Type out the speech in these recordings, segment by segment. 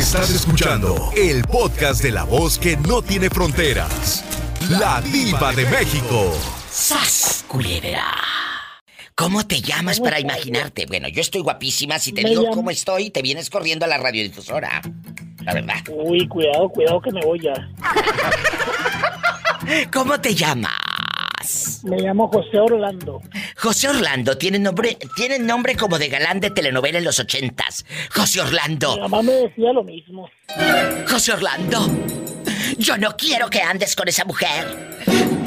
Estás escuchando el podcast de la voz que no tiene fronteras. La diva de México. ¡Sas, culebra! ¿Cómo te llamas para imaginarte? Bueno, yo estoy guapísima. Si te digo cómo estoy, te vienes corriendo a la radiodifusora. La verdad. Uy, cuidado, cuidado que me voy ya. ¿Cómo te llamas? Me llamo José Orlando. José Orlando tiene nombre, tiene nombre como de galán de telenovela en los ochentas. José Orlando. Mi mamá me decía lo mismo. José Orlando. Yo no quiero que andes con esa mujer.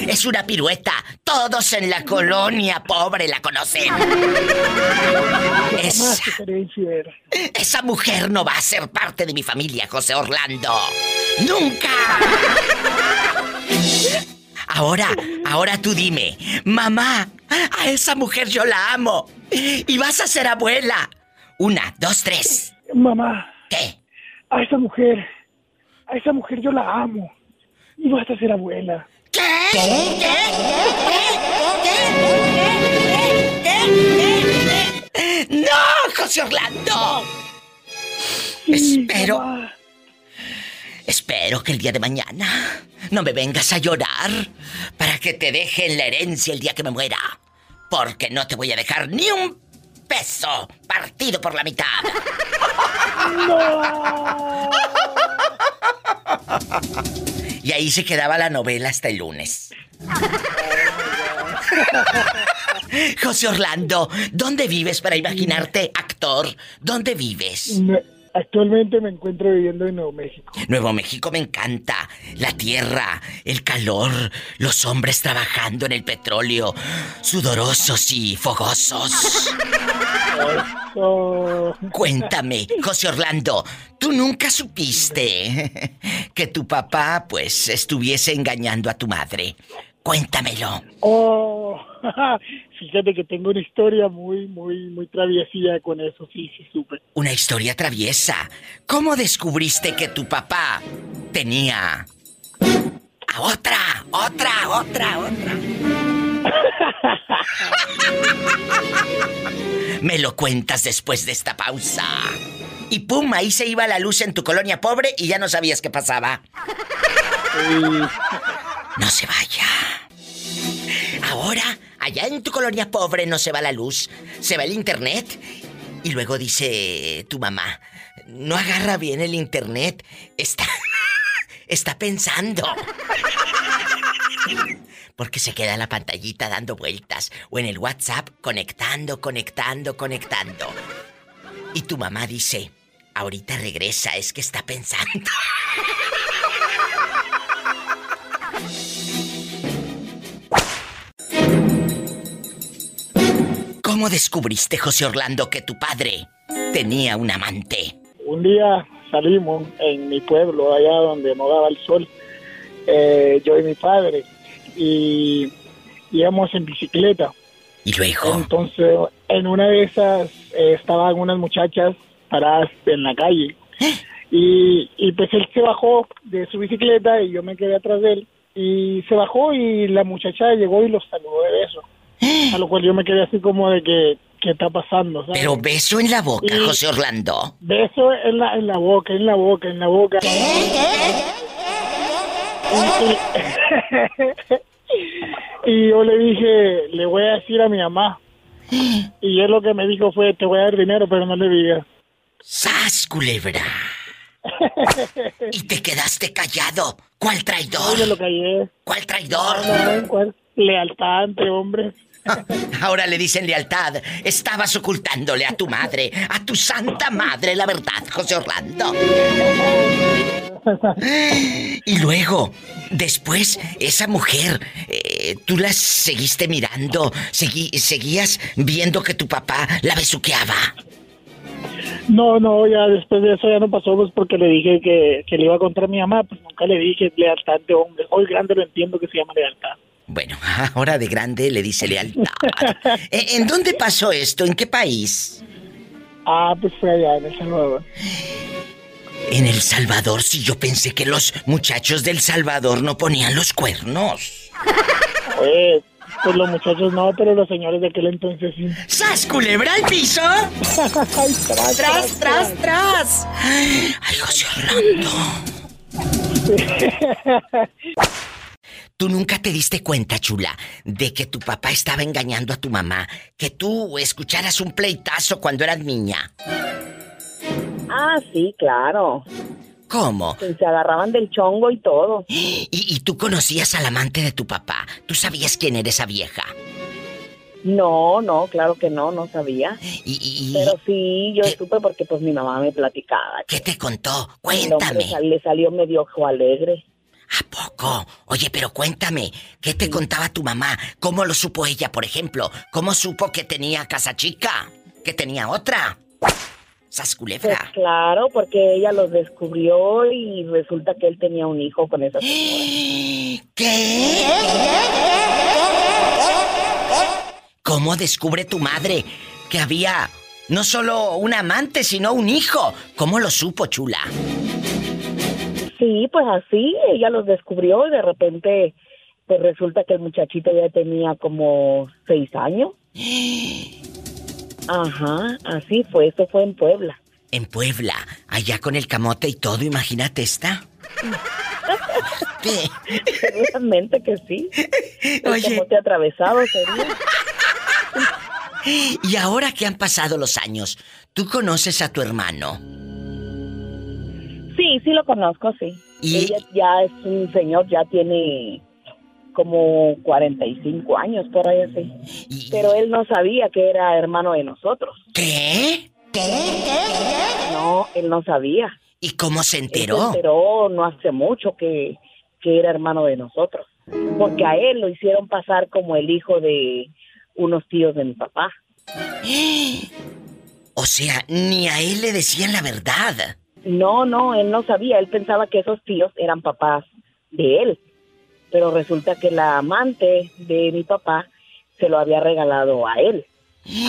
Es una pirueta. Todos en la colonia pobre la conocen. Esa, esa mujer no va a ser parte de mi familia, José Orlando. ¡Nunca! Ahora, ahora tú dime, mamá, a esa mujer yo la amo. Y vas a ser abuela. Una, dos, tres. Mamá. ¿Qué? A esa mujer, a esa mujer yo la amo. Y vas a ser abuela. ¿Qué? ¿Qué? ¿Qué? ¿Qué? ¿Qué? ¿Qué? ¡No, José Orlando! Espero. Espero que el día de mañana no me vengas a llorar para que te dejen la herencia el día que me muera. Porque no te voy a dejar ni un peso partido por la mitad. Y ahí se quedaba la novela hasta el lunes. José Orlando, ¿dónde vives para imaginarte actor? ¿Dónde vives? Actualmente me encuentro viviendo en Nuevo México. Nuevo México me encanta. La tierra, el calor, los hombres trabajando en el petróleo, sudorosos y fogosos. Cuéntame, José Orlando, ¿tú nunca supiste que tu papá, pues, estuviese engañando a tu madre? Cuéntamelo. Oh, fíjate que tengo una historia muy, muy, muy traviesía con eso, sí, sí, supe. Una historia traviesa. ¿Cómo descubriste que tu papá tenía a otra, otra, otra, otra? Me lo cuentas después de esta pausa. Y pum, ahí se iba la luz en tu colonia pobre y ya no sabías qué pasaba. No se vaya. Ahora, allá en tu colonia pobre no se va la luz, se va el internet. Y luego dice tu mamá, no agarra bien el internet, está... está pensando. Porque se queda la pantallita dando vueltas o en el WhatsApp conectando, conectando, conectando. Y tu mamá dice, ahorita regresa, es que está pensando. ¿Cómo descubriste, José Orlando, que tu padre tenía un amante? Un día salimos en mi pueblo, allá donde no daba el sol, eh, yo y mi padre, y íbamos en bicicleta. ¿Y luego? Entonces, en una de esas eh, estaban unas muchachas paradas en la calle. ¿Eh? Y, y pues él se bajó de su bicicleta y yo me quedé atrás de él. Y se bajó y la muchacha llegó y los saludó de beso. A lo cual yo me quedé así como de que, ¿qué está pasando? ¿sabes? Pero beso en la boca, Y- José Orlando. Beso en la, en la boca, en la boca, en la boca. Y, y yo le dije, le voy a decir a mi mamá. Y él lo que me dijo fue, te voy a dar dinero, pero no le digas. ¡Sas, culebra! Y te quedaste callado. ¿Cuál traidor? Yo lo callé. ¿Cuál traidor? No, no, ¿cuál? Lealtad entre hombres. Ahora le dicen lealtad. Estabas ocultándole a tu madre, a tu santa madre, la verdad, José Orlando. Y luego, después, esa mujer, eh, tú la seguiste mirando, seguías viendo que tu papá la besuqueaba. No, no, ya después de eso ya no pasó, pues porque le dije que, que le iba a contar a mi mamá, pues nunca le dije lealtad de hombre. Hoy grande lo entiendo que se llama lealtad. Bueno, ahora de grande le dice lealtad. Eh, ¿En dónde pasó esto? ¿En qué país? Ah, pues fue allá en El Salvador. En El Salvador, si yo pensé que los muchachos del Salvador no ponían los cuernos. Pues, Pues los muchachos no, pero los señores de aquel entonces sí. ¡Sas, culebra al piso! Ay, tras, ¡Tras, tras, tras! ¡Ay, José Orlando! ¿Tú nunca te diste cuenta, chula, de que tu papá estaba engañando a tu mamá? Que tú escucharas un pleitazo cuando eras niña. Ah, sí, claro. ¿Cómo? Que se agarraban del chongo y todo. ¿Y, y tú conocías al amante de tu papá? ¿Tú sabías quién era esa vieja? No, no, claro que no, no sabía. Y, y- y- Pero sí, yo ¿Qué? supe porque pues mi mamá me platicaba. ¿Qué te contó? El Cuéntame. sal- le salió medio ojo alegre. ¿A poco? Oye, pero cuéntame, ¿qué te contaba tu mamá? ¿Cómo lo supo ella, por ejemplo? ¿Cómo supo que tenía casa chica? ¿Que tenía otra? ¿Sas Pues claro, porque ella los descubrió y resulta que él tenía un hijo con esa señora. ¿Qué? ¿Cómo descubre tu madre que había no solo un amante, sino un hijo? ¿Cómo lo supo, chula? Sí, pues así, ella los descubrió y de repente pues resulta que el muchachito ya tenía como seis años. Ajá, así fue, eso fue en Puebla. En Puebla, allá con el camote y todo, imagínate esta. Seguramente que sí. El Oye. camote atravesado sería. Y ahora que han pasado los años, ¿tú conoces a tu hermano? Sí, sí lo conozco, sí. Y- Ella ya es un señor, ya tiene como 45 años, por ahí así. Y- Pero él no sabía que era hermano de nosotros. ¿Qué? No, él no sabía. ¿Y cómo se Él enteró? se enteró no hace mucho que, que era hermano de nosotros. Porque a él lo hicieron pasar como el hijo de unos tíos de mi papá. O sea, ni a él le decían la verdad. No, no, él no sabía. Él pensaba que esos tíos eran papás de él. Pero resulta que la amante de mi papá se lo había regalado a él,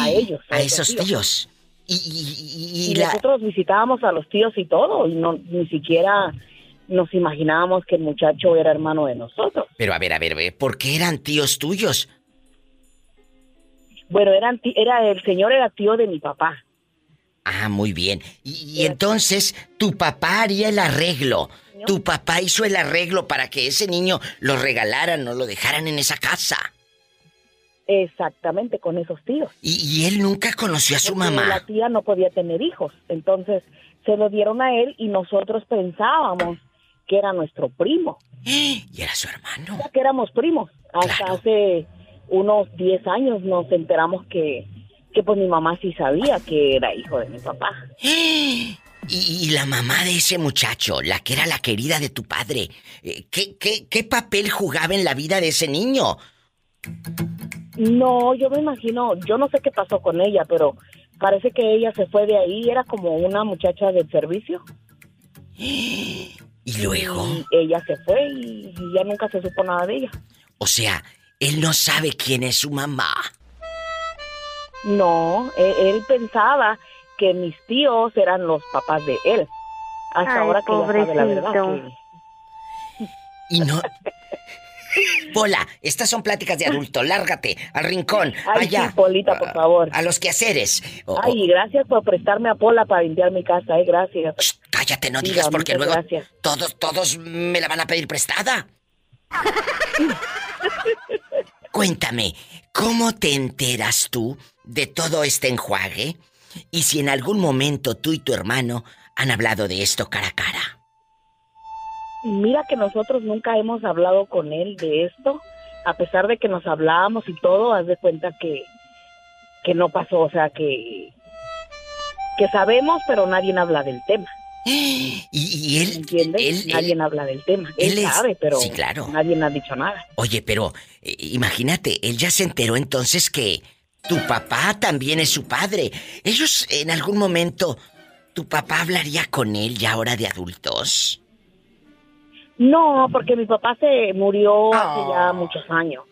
a ellos. A esos tíos. Y, y- y- y Y la... nosotros visitábamos a los tíos y todo, y no ni siquiera nos imaginábamos que el muchacho era hermano de nosotros. Pero a ver, a ver, ¿por qué eran tíos tuyos? Bueno, eran era el señor era tío de mi papá. Ah, muy bien. Y, y entonces tu papá haría el arreglo. Tu papá hizo el arreglo para que ese niño lo regalaran o lo dejaran en esa casa. Exactamente, con esos tíos. Y, y él nunca conoció a su Porque mamá. La tía no podía tener hijos, entonces se lo dieron a él y nosotros pensábamos que era nuestro primo, Y era su hermano. que éramos primos. Hasta Claro. hace unos 10 años nos enteramos que, que pues mi mamá sí sabía que era hijo de mi papá. Y, y la mamá de ese muchacho, la que era la querida de tu padre, eh, ¿qué, qué, qué papel jugaba en la vida de ese niño? No, yo me imagino, yo no sé qué pasó con ella, pero parece que ella se fue de ahí, era como una muchacha del servicio. Y luego, Y ella se fue y, y ya nunca se supo nada de ella. o sea, él no sabe quién es su mamá. No, él, él pensaba que mis tíos eran los papás de él. Hasta Ay, ahora que ya sabe la verdad. pobrecito. Y no... Pola, estas son pláticas de adulto, lárgate al rincón, Ay, allá. sí, Polita, por favor. A los quehaceres. O-. Ay, gracias por prestarme a Pola para limpiar mi casa, eh, gracias. Shh, cállate, no Diga, digas porque luego gracias. todos, todos me la van a pedir prestada. Cuéntame, ¿cómo te enteras tú de todo este enjuague? Y si en algún momento tú y tu hermano han hablado de esto cara a cara. Mira que nosotros nunca hemos hablado con él de esto, a pesar de que nos hablábamos y todo, haz de cuenta que, que no pasó, o sea, que, que sabemos, pero nadie habla del tema, Y, y él, ¿entiendes? él, nadie él- habla del tema. Él, él es- sabe, pero sí, claro. nadie ha dicho nada. Oye, pero eh, imagínate, él ya se enteró entonces que tu papá también es su padre. Ellos en algún momento, tu papá hablaría con él ya ahora de adultos. No, porque mi papá se murió hace Oh. ya muchos años.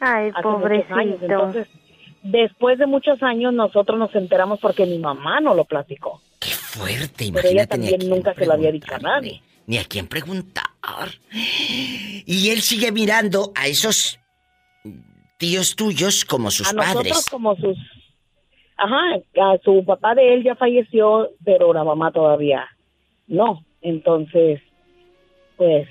Ay, Hace años. pobrecito. Entonces, después de muchos años, nosotros nos enteramos porque mi mamá no lo platicó. Qué fuerte, Pero ella imagínate. ni a también quién nunca se lo había dicho a nadie. Ni a quién preguntar. Y él sigue mirando a esos tíos tuyos como sus a nosotros padres. como sus... Ajá, a su papá de él ya falleció, pero la mamá todavía no. Entonces, pues,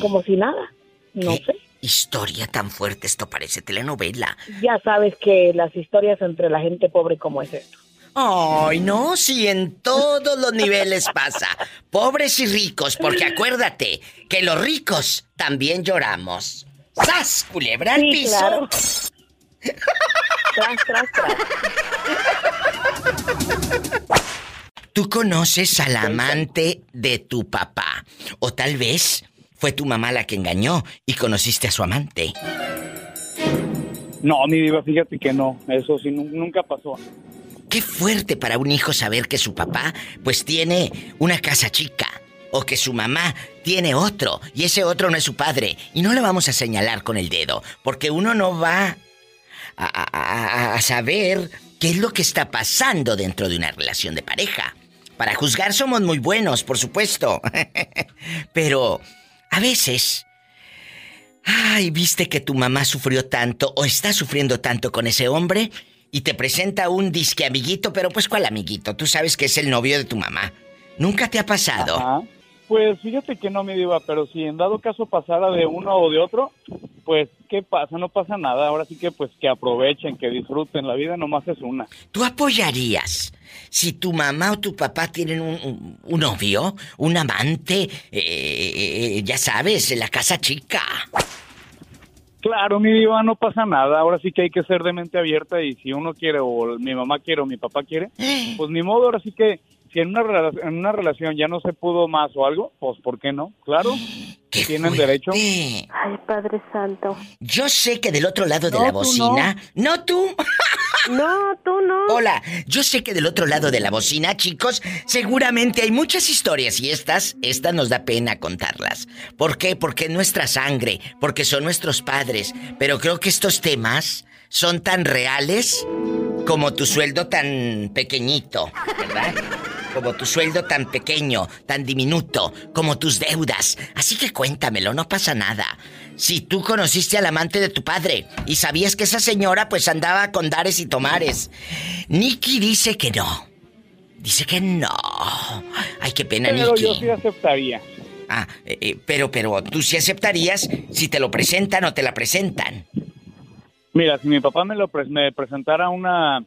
como si nada, no ¿Qué sé. Historia tan fuerte, esto parece telenovela. Ya sabes que las historias entre la gente pobre como es esto. Ay, no, si en todos los niveles pasa. Pobres y ricos, porque acuérdate que los ricos también lloramos. ¡Sas! Culebra al Sí, piso. claro. Tras, tras, tras. Tú conoces al amante de tu papá. O tal vez fue tu mamá la que engañó y conociste a su amante. No, mi diva, fíjate que no. Eso sí, nu- nunca pasó. Qué fuerte para un hijo saber que su papá pues tiene una casa chica. O que su mamá tiene otro y ese otro no es su padre. Y no le vamos a señalar con el dedo, porque uno no va a, saber qué es lo que está pasando dentro de una relación de pareja. Para juzgar somos muy buenos, por supuesto. Pero a veces... Ay, viste que tu mamá sufrió tanto o está sufriendo tanto con ese hombre y te presenta un disque amiguito, pero pues ¿cuál amiguito? Tú sabes que es el novio de tu mamá. ¿Nunca te ha pasado? Pues fíjate que no, mi diva, pero si en dado caso pasara de uno o de otro, pues ¿qué pasa? No pasa nada. Ahora sí que pues que aprovechen, que disfruten. La vida nomás es una. ¿Tú apoyarías si tu mamá o tu papá tienen un, un- un novio, un amante, eh, ya sabes, en la casa chica? Claro, mi diva, no pasa nada. Ahora sí que hay que ser de mente abierta y si uno quiere o mi mamá quiere o mi papá quiere, pues ni modo. Ahora sí que si en una, rela- en una relación ya no se pudo más o algo, pues ¿por qué no? Claro, ¡Qué tienen fuerte! derecho. Ay, Padre Santo. Yo sé que del otro lado de No, la tú bocina... ¿No tú? No, tú no. Hola, yo sé que del otro lado de la bocina, chicos, seguramente hay muchas historias y estas, estas nos da pena contarlas. ¿Por qué? Porque es nuestra sangre, porque son nuestros padres, pero creo que estos temas son tan reales como tu sueldo tan pequeñito, ¿verdad? Como tu sueldo tan pequeño, tan diminuto, como tus deudas. Así que cuéntamelo, no pasa nada. Si tú conociste al amante de tu padre y sabías que esa señora pues andaba con dares y tomares. Nicky dice que no. Dice que no. Ay, qué pena, Pero yo sí aceptaría. Ah, eh, eh, pero, pero, ¿tú sí aceptarías si te lo presentan o te la presentan? Mira, si mi papá me lo me presentara una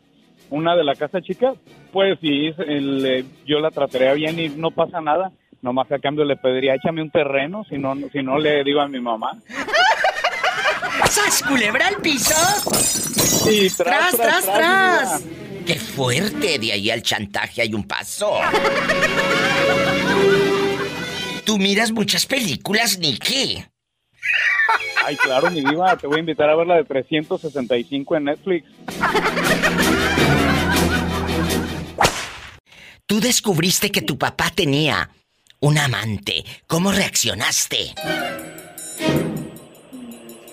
una de la casa chica, pues sí, el, eh, yo la trataría bien y no pasa nada. Nomás a cambio le pediría, échame un terreno, si no, si no le digo a mi mamá. ¡Sas, culebra al piso! Y ¡Tras, tras, tras! ¡Qué fuerte! De ahí al chantaje hay un paso. Tú miras muchas películas, Nicky. Ay, claro, mi diva, te voy a invitar a ver la de 365 en Netflix. Tú descubriste que tu papá tenía un amante. ¿Cómo reaccionaste?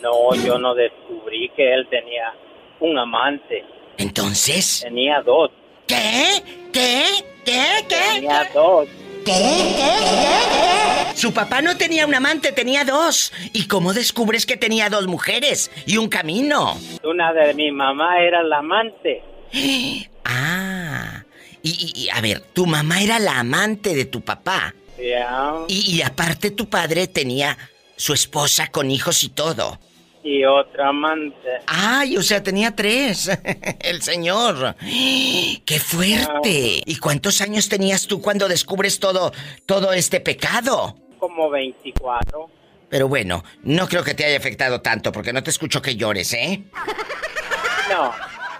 No, yo no descubrí que él tenía un amante. Entonces, Tenía dos. ¿qué? ¿Qué? ¿Qué? ¿Qué? Tenía dos. Su papá no tenía un amante, tenía dos. ¿Y cómo descubres que tenía dos mujeres y un camino? Una de mi mamá era la amante. Ah. Y, y- a ver, tu mamá era la amante de tu papá. Ya. Y, y aparte tu padre tenía su esposa con hijos y todo. Y otra amante. Ay, o sea, tenía tres. El señor. ¡Qué fuerte! ¿Y cuántos años tenías tú cuando descubres todo, todo este pecado? Como 24. Pero bueno, no creo que te haya afectado tanto porque no te escucho que llores, ¿eh? No,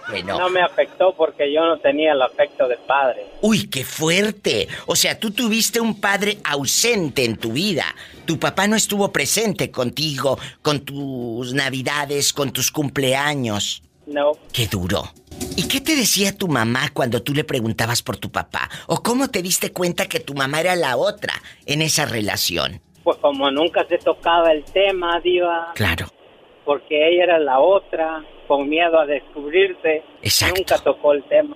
Bueno. no me afectó porque yo no tenía el afecto de padre. Uy, qué fuerte. O sea, tú tuviste un padre ausente en tu vida. Tu papá no estuvo presente contigo, con tus navidades, con tus cumpleaños. No, Qué duro. ¿Y qué te decía tu mamá cuando tú le preguntabas por tu papá? ¿O cómo te diste cuenta que tu mamá era la otra en esa relación? pues como nunca se tocaba el tema, diva, Claro. Porque ella era la otra, con miedo a descubrirse, Exacto. nunca tocó el tema.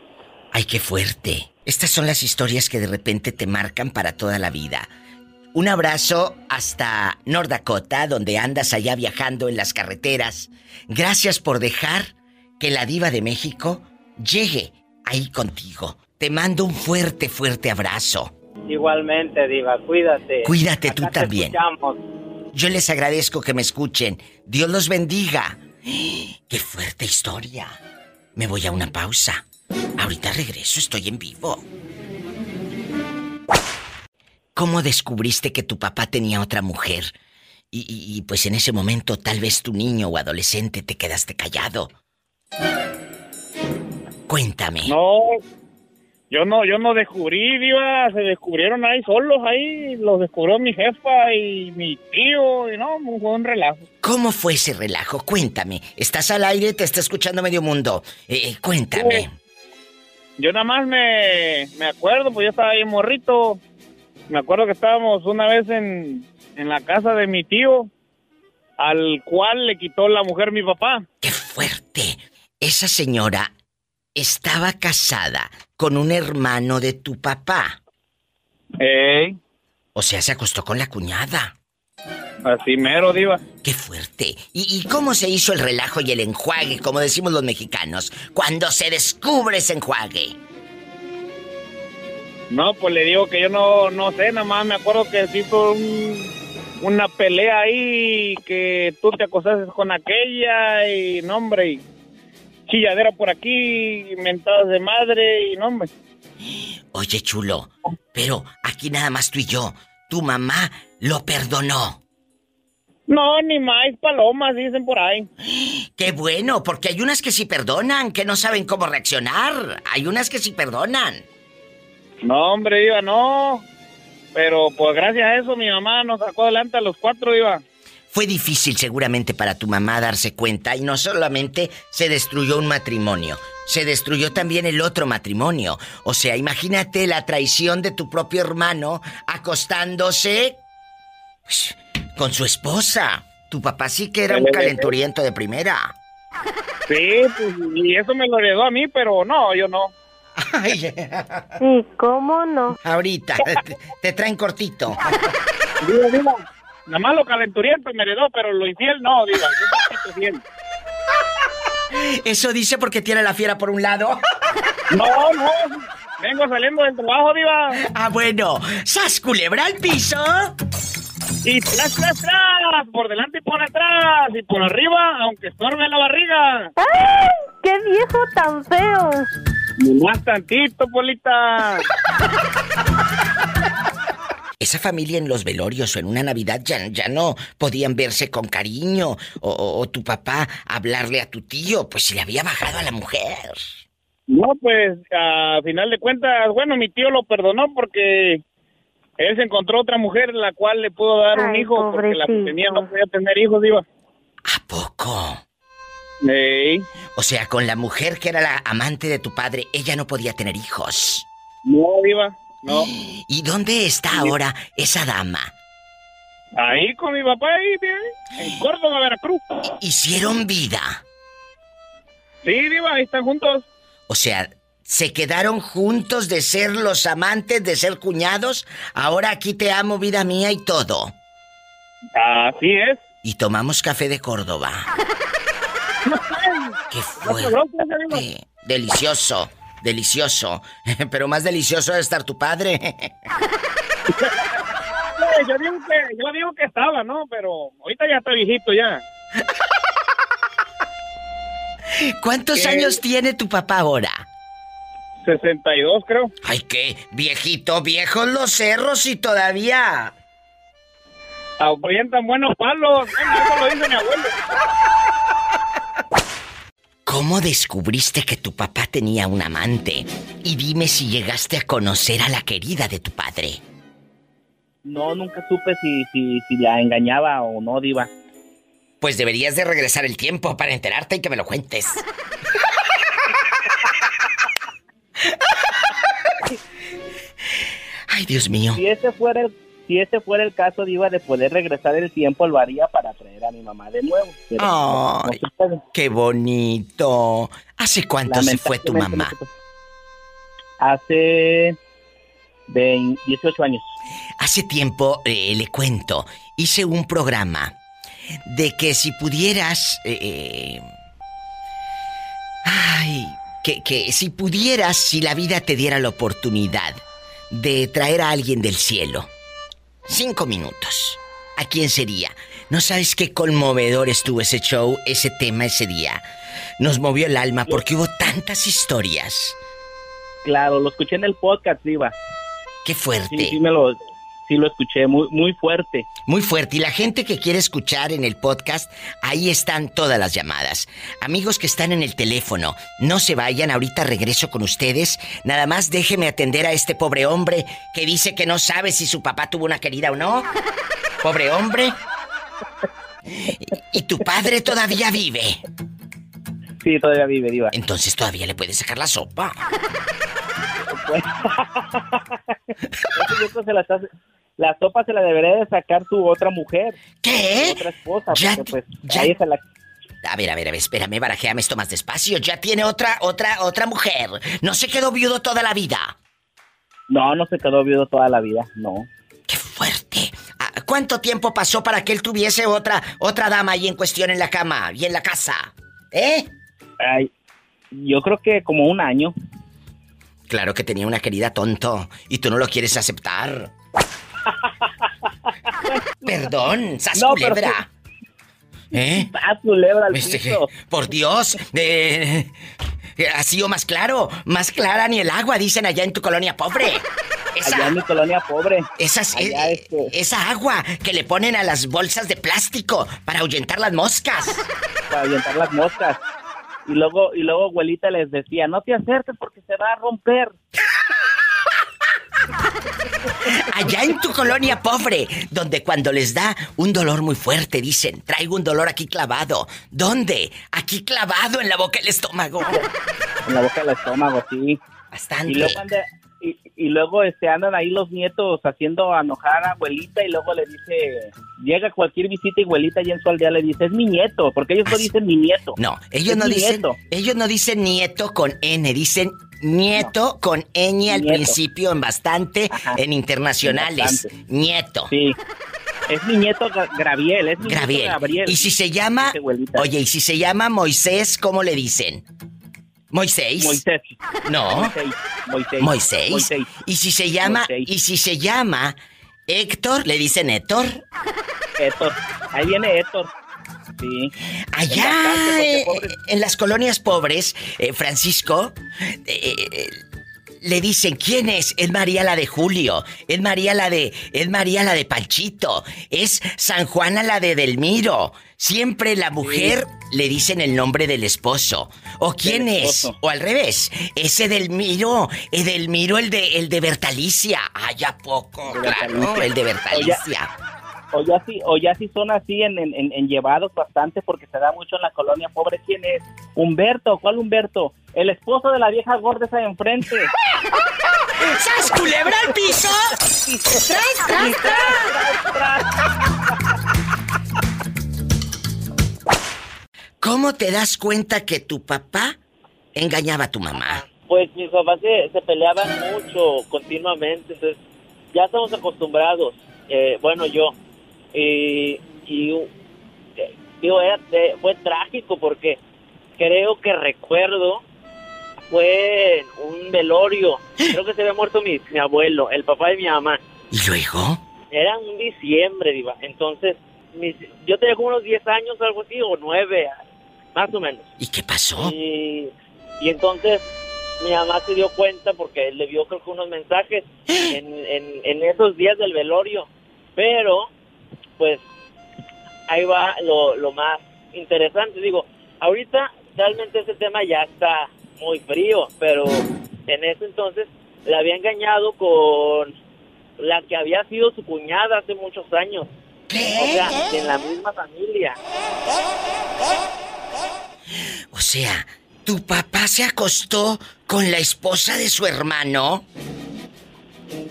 Ay, qué fuerte. Estas son las historias que de repente te marcan para toda la vida. Un abrazo hasta North Dakota, donde andas allá viajando en las carreteras. Gracias por dejar que la diva de México llegue ahí contigo. Te mando un fuerte, fuerte abrazo. Igualmente, Diva, cuídate. Cuídate tú Acá también. escuchamos. Yo les agradezco que me escuchen. Dios los bendiga. ¡Qué fuerte historia! Me voy a una pausa. Ahorita regreso, estoy en vivo. ¿Cómo descubriste que tu papá tenía otra mujer? Y, pues en ese momento tal vez tu niño o adolescente te quedaste callado. Cuéntame. No, yo no, yo no descubrí, Diva, se descubrieron ahí solos, ahí los descubrió mi jefa y mi tío, y no, fue un relajo. ¿Cómo fue ese relajo? Cuéntame. Estás al aire, te está escuchando medio mundo. Eh, cuéntame. Yo nada más me, me acuerdo, pues yo estaba ahí morrito, me acuerdo que estábamos una vez en, en la casa de mi tío, al cual le quitó la mujer mi papá. ¡Qué fuerte! Esa señora estaba casada con un hermano de tu papá. Ey, O sea, se acostó con la cuñada. así mero, Diva. ¡Qué fuerte! ¿Y, y cómo se hizo el relajo y el enjuague, como decimos los mexicanos, cuando se descubre ese enjuague? No, pues le digo que yo no, no sé, nada más me acuerdo que se hizo un- una pelea ahí, que tú te acostaste con aquella y no, hombre, y chilladera por aquí, mentadas de madre y no, hombre. Oye, chulo, pero aquí nada más tú y yo. Tu mamá lo perdonó. No, ni más palomas, dicen por ahí. ¡Qué bueno! Porque hay unas que sí perdonan, que no saben cómo reaccionar. Hay unas que sí perdonan. No, hombre, iba, no. Pero pues gracias a eso mi mamá nos sacó adelante a los cuatro, iba. Fue difícil seguramente para tu mamá darse cuenta y no solamente se destruyó un matrimonio, se destruyó también el otro matrimonio. O sea, imagínate la traición de tu propio hermano acostándose pues, con su esposa. Tu papá sí que era un calenturiento de primera. Sí, pues, y eso me lo heredó a mí, pero no, yo no. Ay, ¿cómo no? ahorita, te, te traen cortito. Digo, digo, nada más lo calenturiento me heredó, pero lo infiel no, diga. Yo soy fiel. Eso dice porque tiene la fiera por un lado. No, no. Vengo saliendo del trabajo, diva. Ah, bueno. ¡Sas culebra al piso! Y tras, tras, tras. Por delante y por atrás. Y por arriba, aunque estorbe la barriga. ¡Ay! ¡Qué viejo tan feo! Más tantito, Polita. Esa familia en los velorios o en una Navidad ya, ya no podían verse con cariño. O, o- o tu papá hablarle a tu tío, pues se le había bajado a la mujer. No, pues, a final de cuentas, bueno, mi tío lo perdonó porque él se encontró otra mujer la cual le pudo dar un hijo porque la que tenía no podía tener hijos, diva. ¿A poco? Ey. O sea, con la mujer que era la amante de tu padre, ella no podía tener hijos. No, diva. No. ¿Y dónde está ahora esa dama? Ahí con mi papá, ahí, bien, en Córdoba, Veracruz. Hicieron vida. Sí, diva, ahí están juntos. O sea, se quedaron juntos de ser los amantes, de ser cuñados. Ahora aquí te amo, vida mía y todo. Así es. Y tomamos café de Córdoba. ¡Qué diva. fuerte! Delicioso, delicioso. Pero más delicioso de estar tu padre. Yo digo que, yo digo que estaba, ¿no? Pero ahorita ya está viejito ya. ¿Cuántos ¿Qué? años tiene tu papá ahora? 62, creo. Ay, qué viejito, viejos los cerros y todavía. Apoyentan buenos palos. Eso lo dice mi abuelo. ¿Cómo descubriste que tu papá tenía un amante? Y dime si llegaste a conocer a la querida de tu padre. No, nunca supe si, si, si la engañaba o no, diva. Pues deberías de regresar el tiempo para enterarte y que me lo cuentes. Ay, Dios mío. Si ese fuera el, si ese fuera el caso, diva, de poder regresar el tiempo, lo haría para traer a mi mamá de nuevo. Pero no- qué bonito. ¿Hace cuánto se fue tu mamá? Hace 20 18 años. hace tiempo, eh, le cuento, hice un programa de que si pudieras... Eh, eh, ay, que, que si pudieras, si la vida te diera la oportunidad de traer a alguien del cielo. Cinco minutos. ¿A quién sería? No sabes qué conmovedor estuvo ese show, ese tema ese día. Nos movió el alma porque hubo tantas historias. Claro, lo escuché en el podcast, Diva. Qué fuerte. Sí, sí me lo, sí lo escuché, muy, muy fuerte. Muy fuerte. Y la gente que quiere escuchar en el podcast, ahí están todas las llamadas. Amigos que están en el teléfono, no se vayan, ahorita regreso con ustedes. Nada más déjeme atender a este pobre hombre que dice que no sabe si su papá tuvo una querida o no. Pobre hombre. Y tu padre todavía vive. Sí, todavía vive, Diva. Entonces todavía le puedes sacar la sopa. Pues, Eso yo creo que la, estás- la sopa se la debería de sacar tu otra mujer. ¿Qué? Tu otra esposa. Ya- porque, pues, ya- ahí se la... A ver, a ver, a ver, espérame, barajéame esto más despacio. Ya tiene otra, otra, otra mujer. No se quedó viudo toda la vida. No, no se quedó viudo toda la vida, no. ¡Qué fuerte! Ah, ¿Cuánto tiempo pasó para que él tuviese otra, otra dama ahí en cuestión en la cama y en la casa? ¿Eh? Ay, yo creo que como un año. Claro que tenía una querida tonto y tú no lo quieres aceptar. Perdón, sas No, pero. ¿Eh? ¡Ah, culebra al Este, piso! por Dios, eh, ha sido más claro, más clara ni el agua, dicen allá en tu colonia pobre. Esa, Allá en mi colonia pobre. esas- Allá, eh, este, esa agua que le ponen a las bolsas de plástico para ahuyentar las moscas. para aventar las moscas. Y luego, y luego abuelita les decía, no te acerques porque se va a romper. Allá en tu colonia pobre, donde cuando les da un dolor muy fuerte dicen, traigo un dolor aquí clavado. ¿Dónde? Aquí clavado en la boca del estómago. En la boca del estómago, sí. Bastante. Y luego, anda- y, luego este, andan ahí los nietos haciendo enojar a abuelita y luego le dice, llega cualquier visita y abuelita y en su aldea le dice, es mi nieto, porque ellos no Así- dicen mi nieto. No, ellos no dicen, nieto. ellos no dicen nieto con N, dicen nieto con ñ al Nieto. principio en bastante, Ajá. en internacionales. Bastante. Nieto. Sí. Es mi nieto Graviel, es mi Graviel. nieto Gabriel. Y si se llama, oye, y si se llama Moisés, ¿cómo le dicen? Moisés. Moisés. No. Moisés. Moisés. Moisés. Moisés. Y si se llama, Moisés. y si se llama Héctor, le dicen Héctor. Héctor. Ahí viene Héctor. Sí. Allá bastante, eh, en las colonias pobres, eh, Francisco, eh, eh, le dicen quién es. Es María la de Julio, es María la de, es María la de Panchito, es San Juana la de Delmiro. Siempre la mujer le dicen el nombre del esposo. ¿O quién es? O al revés, ese Delmiro, Edelmiro el de el de Bertalicia. Ay, ¿a poco? Claro, el de Bertalicia. O ya sí, o ya sí son así en, en, en- llevados bastante porque se da mucho en la colonia pobre. ¿Quién es? Humberto, ¿cuál Humberto? El esposo de la vieja gorda esa de enfrente. ¡Sas culebra al piso! ¡Tras, tras, tras! ¿Cómo te das cuenta que tu papá engañaba a tu mamá? Pues mis papás se, se peleaban mucho, continuamente, entonces ya estamos acostumbrados. Eh, bueno, yo. Y, y eh, digo, era- eh, fue trágico porque creo que recuerdo, fue un velorio. Creo que se había muerto mi, mi abuelo, el papá de mi mamá. ¿Y luego? Era un diciembre, Diva. Entonces, mis- yo tenía como unos 10 años, algo así, o 9, más o menos. ¿Y qué pasó? Y, y entonces mi mamá se dio cuenta porque le vio creo que unos mensajes en, en, en esos días del velorio. Pero, pues, ahí va lo, lo más interesante. Digo, ahorita realmente ese tema ya está muy frío, pero en ese entonces le había engañado con la que había sido su cuñada hace muchos años. O sea, en la misma familia. O sea, ¿tu papá se acostó con la esposa de su hermano?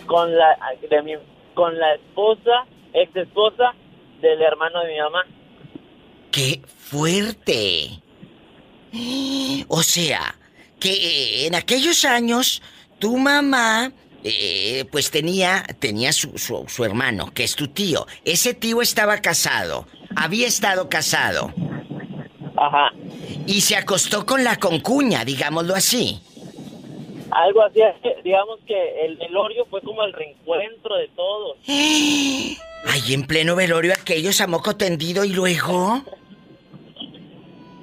con la de mi, con la esposa, ex esposa del hermano de mi mamá. ¡Qué fuerte! O sea, que en aquellos años tu mamá eh, pues tenía, tenía su, su, su hermano, que es tu tío. Ese tío estaba casado, había estado casado. Ajá. Y se acostó con la concuña, digámoslo así. Algo así, digamos que el velorio fue como el reencuentro de todos. Ay, en pleno velorio aquellos a moco tendido y luego.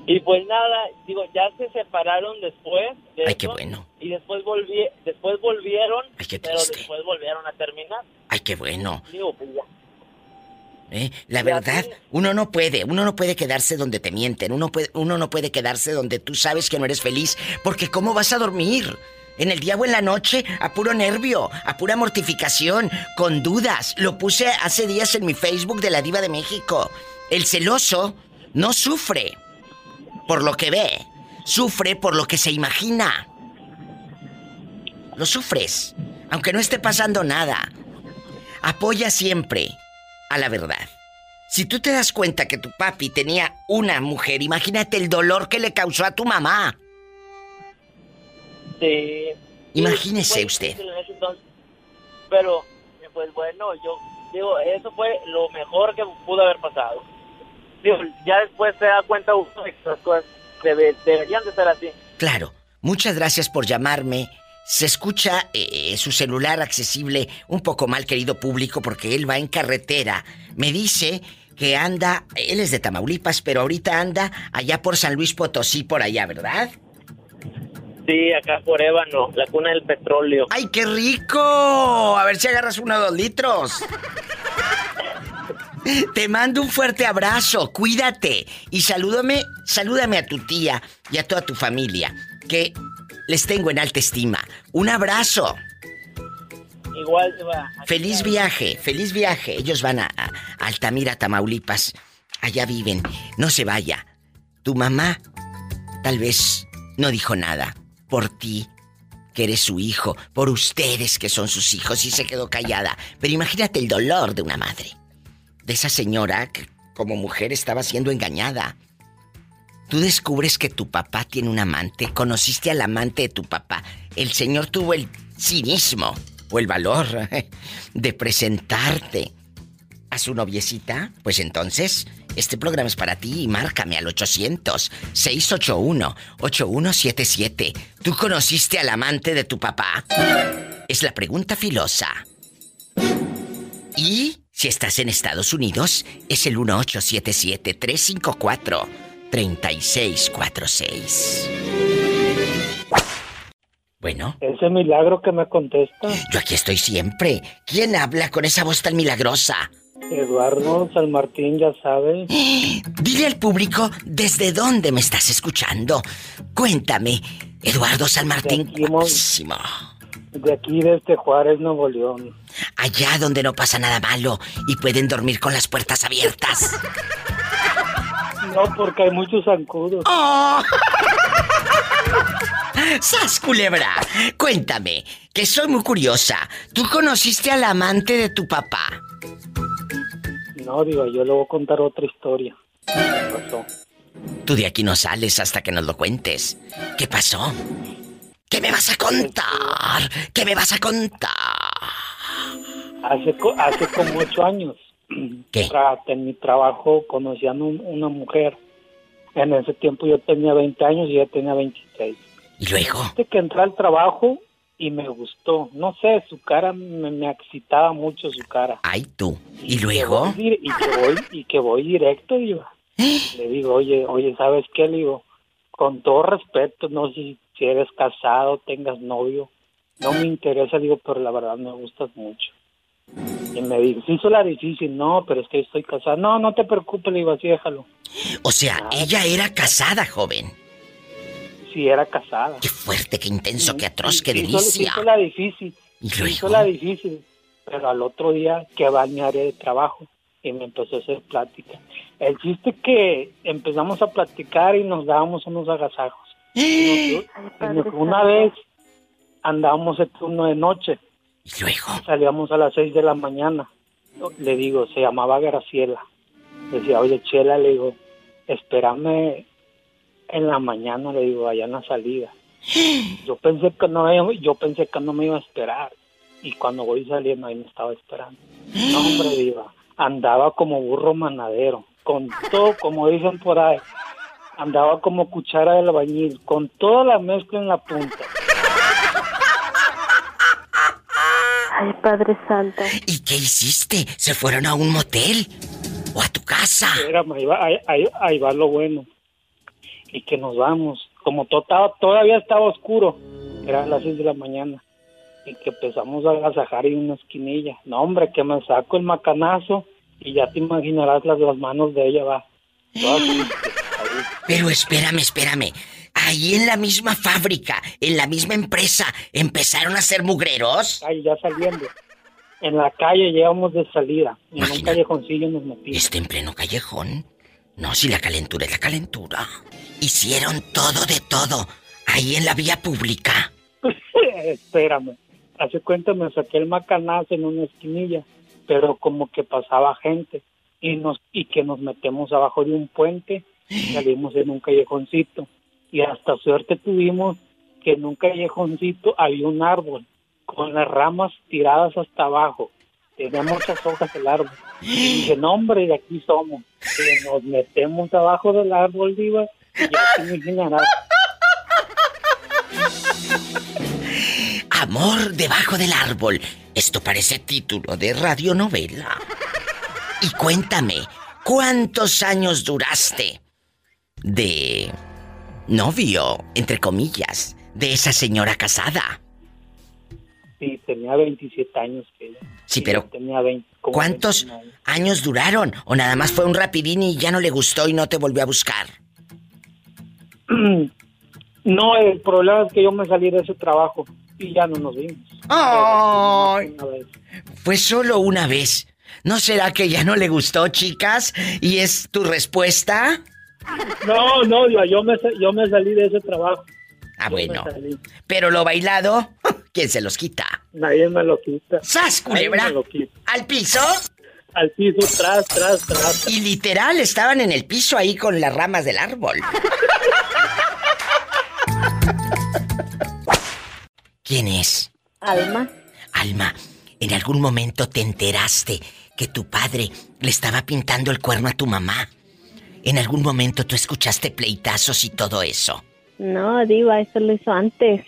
Y pues nada, digo, ya se separaron después. De Ay, qué bueno. Y después, volví, después volvieron, Ay, qué pero triste. después volvieron a terminar. Ay, qué bueno. Digo, pues ya. ¿Eh? La verdad, uno no puede, uno no puede quedarse donde te mienten, uno, puede, uno no puede quedarse donde tú sabes que no eres feliz, porque ¿cómo vas a dormir? En el día o en la noche, a puro nervio, a pura mortificación, con dudas. Lo puse hace días en mi Facebook de la Diva de México. El celoso no sufre por lo que ve, sufre por lo que se imagina. Lo sufres, aunque no esté pasando nada. Apoya siempre a la verdad. Si tú te das cuenta que tu papi tenía una mujer, imagínate el dolor que le causó a tu mamá. Sí. Imagínese usted. entonces. Pero, pues bueno, yo digo, eso fue lo mejor que pudo haber pasado. Digo, ya después se da cuenta uno de que las cosas debe- deberían de ser así. Claro, muchas gracias por llamarme. Se escucha eh, su celular accesible un poco mal, querido público, porque él va en carretera. Me dice que anda, él es de Tamaulipas, pero ahorita anda allá por San Luis Potosí, por allá, ¿verdad? Sí, acá por Ébano, la cuna del petróleo. ¡Ay, qué rico! A ver si agarras uno o dos litros. Te mando un fuerte abrazo, cuídate y salúdame, salúdame a tu tía y a toda tu familia, que les tengo en alta estima. Un abrazo. Igual va. Feliz viaje, feliz viaje. Ellos van a, a Altamira, Tamaulipas. Allá viven. No se vaya. Tu mamá tal vez no dijo nada. Por ti, que eres su hijo. Por ustedes, que son sus hijos. Y se quedó callada. Pero imagínate el dolor de una madre. De esa señora que como mujer estaba siendo engañada. Tú descubres que tu papá tiene un amante. Conociste al amante de tu papá. El señor tuvo el cinismo o el valor de presentarte a su noviecita. Pues entonces, este programa es para ti y márcame al 800-681-8177. ¿Tú conociste al amante de tu papá? Es la pregunta filosa. Y si estás en Estados Unidos, es el 1877-354-3646. Bueno, Ese milagro que me contesta, yo aquí estoy siempre. ¿Quién habla con esa voz tan milagrosa? Eduardo San Martín, ya sabe. Dile al público desde dónde me estás escuchando. Cuéntame, Eduardo San Martín, De aquí. De aquí, desde Juárez, Nuevo León. Allá donde no pasa nada malo y pueden dormir con las puertas abiertas. No, porque hay muchos zancudos. ¡Oh! ¡Sas, culebra! Cuéntame, que soy muy curiosa. ¿Tú conociste al amante de tu papá? No, digo, yo le voy a contar otra historia. ¿Qué pasó? Tú de aquí no sales hasta que nos lo cuentes. ¿Qué pasó? ¿Qué me vas a contar? ¿Qué me vas a contar? Hace, co- hace como ocho años, ¿Qué? en mi trabajo conocí a un- una mujer. En ese tiempo yo tenía 20 años y ella tenía 26. ¿Y luego? Fíjate que entré al trabajo y me gustó. No sé, su cara me, me excitaba mucho su cara. Ay, tú. ¿Y luego? voy y que voy, y que voy directo, digo. Le digo, oye, oye, ¿sabes qué? Le digo, con todo respeto, no sé si eres casado, tengas novio. No me interesa, digo, pero la verdad me gustas mucho. Y me dijo, se hizo la difícil, no, pero es que estoy casada. No, no te preocupes, le digo, así déjalo. O sea, ella era casada, joven. Si era casada. Qué fuerte, qué intenso, qué atroz, qué Se hizo- se delicia. hizo la difícil. Se hizo la difícil. Pero al otro día que va a mi área de trabajo y me empezó a hacer plática. El chiste es que empezamos a platicar y nos dábamos unos agasajos. Nos- y una vez andábamos el turno de noche. Y luego, Salíamos a las seis de la mañana. Le digo, se llamaba Graciela. Decía, oye, Chela, le digo, espérame en la mañana, le digo, allá en la salida. Yo pensé que no, yo pensé que no me iba a esperar. y cuando voy saliendo ahí me estaba esperando. No, hombre, diva, andaba como burro manadero, con todo, como dicen por ahí, andaba como cuchara del albañil, con toda la mezcla en la punta. Ay, Padre Santo. ¿Y qué hiciste? ¿Se fueron a un motel? ¿O a tu casa? Espérame, ahí va, ahí, ahí- ahí va lo bueno. Y que nos vamos. Como to- estaba- todavía estaba oscuro, eran las 6 de la mañana. Y que empezamos a agasajar en una esquinilla. No, hombre, que me saco el macanazo y ya te imaginarás las, las manos de ella, va. Todas. Pero espérame, espérame. Ahí en la misma fábrica, en la misma empresa, ¿empezaron a ser mugreros? Ahí ya saliendo. En la calle llegamos de salida. Y en un callejoncillo nos metimos. ¿Está en pleno callejón? No, si la calentura es la calentura. Hicieron todo de todo. Ahí en la vía pública. Espérame. Hace cuenta me saqué el macanazo en una esquinilla, pero como que pasaba gente y nos y que nos metemos abajo de un puente y salimos en un callejoncito y hasta suerte tuvimos que en un callejoncito había un árbol con las ramas tiradas hasta abajo. Tenía muchas hojas el árbol. Y dije, no hombre, de aquí somos. Y nos metemos abajo del árbol, diva, y ya te imaginarás. Amor debajo del árbol. Esto parece título de radionovela. Y cuéntame, ¿cuántos años duraste de novio, entre comillas, de esa señora casada? Sí, tenía 27 años que. Sí, pero yo tenía 20. como ¿Cuántos 29. años duraron? ¿O nada más fue un rapidín y ya no le gustó y no te volvió a buscar? No, el problema es que yo me salí de ese trabajo y ya no nos vimos. ¡Ay! Fue solo una vez. ¿No será que ya no le gustó, chicas? ¿Y es tu respuesta? No, no, yo, yo me, yo me salí de ese trabajo. Ah, Yo bueno. salí. Pero lo bailado, ¿quién se los quita? Nadie me lo quita. ¡Sas, culebra! me lo quita. ¿Al piso? Al piso, tras, tras, tras. Y literal estaban en el piso ahí con las ramas del árbol. ¿Quién es? Alma. Alma, ¿en algún momento te enteraste que tu padre le estaba pintando el cuerno a tu mamá? ¿En algún momento tú escuchaste pleitazos y todo eso? No, Diva, eso lo hizo antes.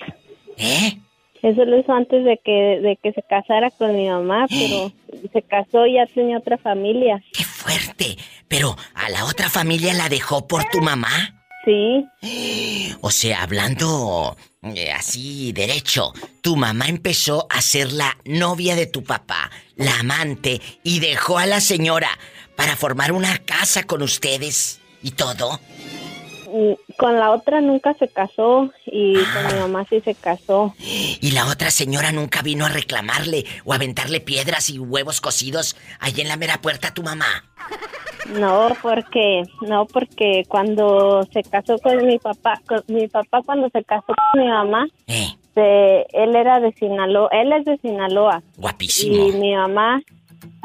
¿Eh? Eso lo hizo antes de que, de que se casara con mi mamá, pero se casó y ya tenía otra familia. ¡Qué fuerte! Pero a la otra familia la dejó por tu mamá. Sí, O sea, hablando eh, así derecho, tu mamá empezó a ser la novia de tu papá, la amante, y dejó a la señora para formar una casa con ustedes y todo. y con la otra nunca se casó y con mi mamá sí se casó. Y la otra señora nunca vino a reclamarle o a aventarle piedras y huevos cocidos allí en la mera puerta a tu mamá. No, porque no porque cuando se casó con mi papá, con mi papá cuando se casó con mi mamá, Eh, él era de Sinaloa, él es de Sinaloa guapísimo. y mi mamá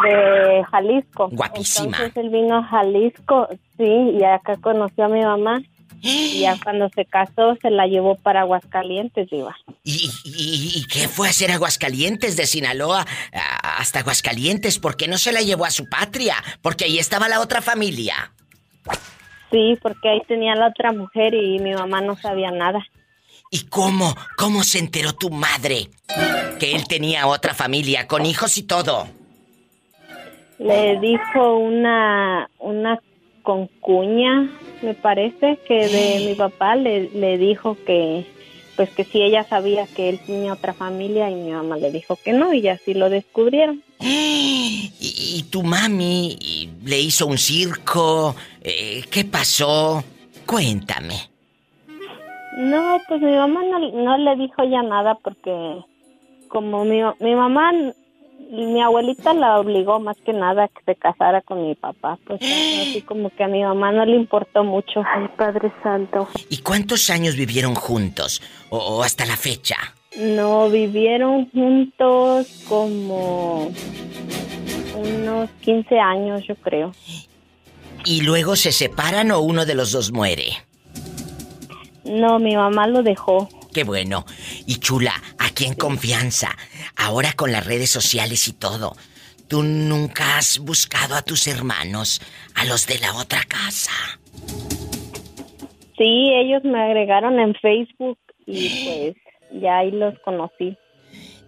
de Jalisco. Guapísima. Entonces él vino a Jalisco, sí, y acá conoció a mi mamá. Y ya cuando se casó se la llevó para Aguascalientes, iba. ¿Y, y, y qué fue a hacer Aguascalientes de Sinaloa hasta Aguascalientes? ¿Por qué no se la llevó a su patria? Porque ahí estaba la otra familia. Sí, porque ahí tenía la otra mujer y mi mamá no sabía nada. ¿Y cómo? ¿Cómo se enteró tu madre que él tenía otra familia con hijos y todo? Le dijo una una concuña, me parece, que de mi papá le, le dijo que pues que si ella sabía que él tenía otra familia y mi mamá le dijo que no y así lo descubrieron. ¿Y, y tu mami le hizo un circo? Eh, ¿Qué pasó? Cuéntame. No, pues mi mamá no, no le dijo ya nada porque como mi, mi mamá, mi abuelita la obligó más que nada a que se casara con mi papá, pues así como que a mi mamá no le importó mucho. Ay, Padre Santo. ¿Y cuántos años vivieron juntos? ¿O, o hasta la fecha? No, vivieron juntos como unos 15 años, yo creo. ¿Y luego se separan o uno de los dos muere? No, mi mamá lo dejó. Qué bueno. Y chula, aquí en confianza, ahora con las redes sociales y todo, ¿tú nunca has buscado a tus hermanos, a los de la otra casa? Sí, ellos me agregaron en Facebook y pues ya ahí los conocí.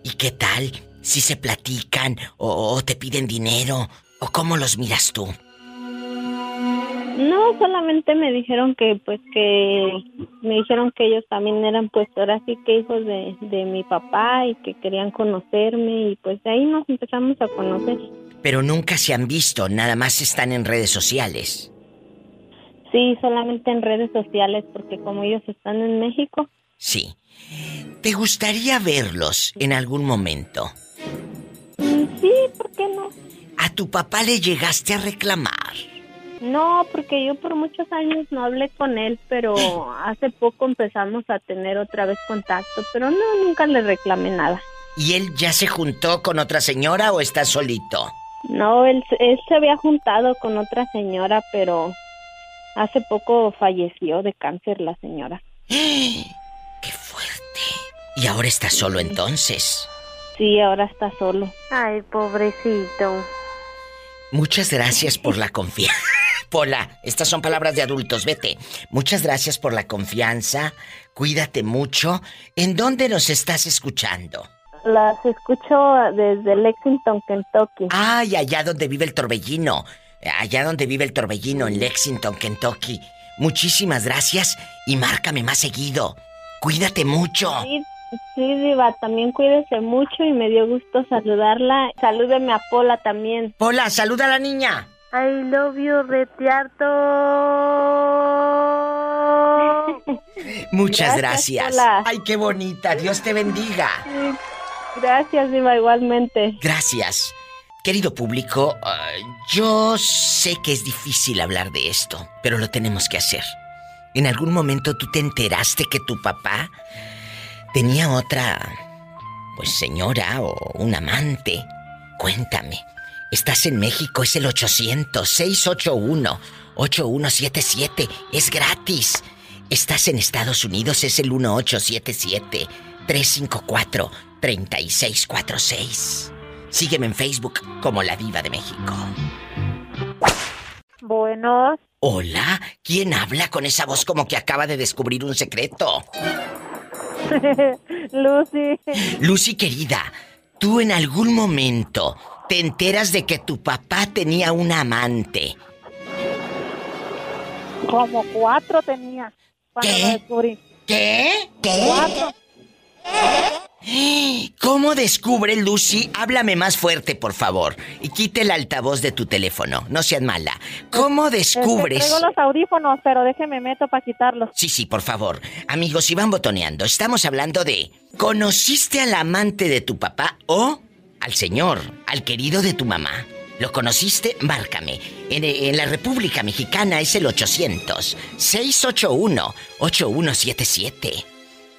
¿Y qué tal? Si se platican o, o te piden dinero o cómo los miras tú? No, solamente me dijeron que, pues, que me dijeron que ellos también eran, pues, ahora sí que hijos de, de mi papá y que querían conocerme y pues de ahí nos empezamos a conocer. Pero nunca se han visto, nada más están en redes sociales. Sí, solamente en redes sociales porque como ellos están en México. Sí. ¿Te gustaría verlos en algún momento? Mm, Sí, ¿por qué no? ¿A tu papá le llegaste a reclamar? No, porque yo por muchos años no hablé con él, pero hace poco empezamos a tener otra vez contacto, pero no, nunca le reclamé nada. ¿Y él ya se juntó con otra señora o está solito? No, él, él se había juntado con otra señora, pero hace poco falleció de cáncer la señora. ¿Y ahora está solo entonces? Sí, ahora está solo. Ay, pobrecito. Muchas gracias por la confianza. Pola, estas son palabras de adultos, vete. Muchas gracias por la confianza. Cuídate mucho. ¿En dónde nos estás escuchando? Las escucho desde Lexington, Kentucky. Ay, allá donde vive el torbellino. Allá donde vive el torbellino, en Lexington, Kentucky. Muchísimas gracias y márcame más seguido. Cuídate mucho. Sí, sí, Diva, también cuídese mucho y me dio gusto saludarla. Salúdeme a Pola también. Pola, saluda a la niña. I love you, retiarto. Muchas Gracias, gracias. Ay, qué bonita. Dios te bendiga. Gracias, Diva, igualmente. Gracias. Querido público, yo sé que es difícil hablar de esto, pero lo tenemos que hacer. ¿En algún momento tú te enteraste que tu papá tenía otra, pues señora o un amante? Cuéntame. Estás en México, es el 800-681-8177. Es gratis. Estás en Estados Unidos, es el 1877-354-3646. Sígueme en Facebook como La Diva de México. Buenos. Hola, ¿quién habla con esa voz como que acaba de descubrir un secreto? Lucy. Lucy querida, ¿tú en algún momento te enteras de que tu papá tenía una amante? Como cuatro tenía. Cuando ¿Qué? lo descubrí. ¿Qué? ¿Qué? Cuatro. ¿Cómo descubre Lucy? Háblame más fuerte, por favor. Y quite el altavoz de tu teléfono. No seas mala. ¿Cómo Es que descubres? traigo los audífonos, pero déjeme meto para quitarlos. Sí, sí, por favor. Amigos, si van botoneando, estamos hablando de... ¿Conociste al amante de tu papá o al señor, al querido de tu mamá? ¿Lo conociste? Márcame. En, en la República Mexicana es el 800-681-8177.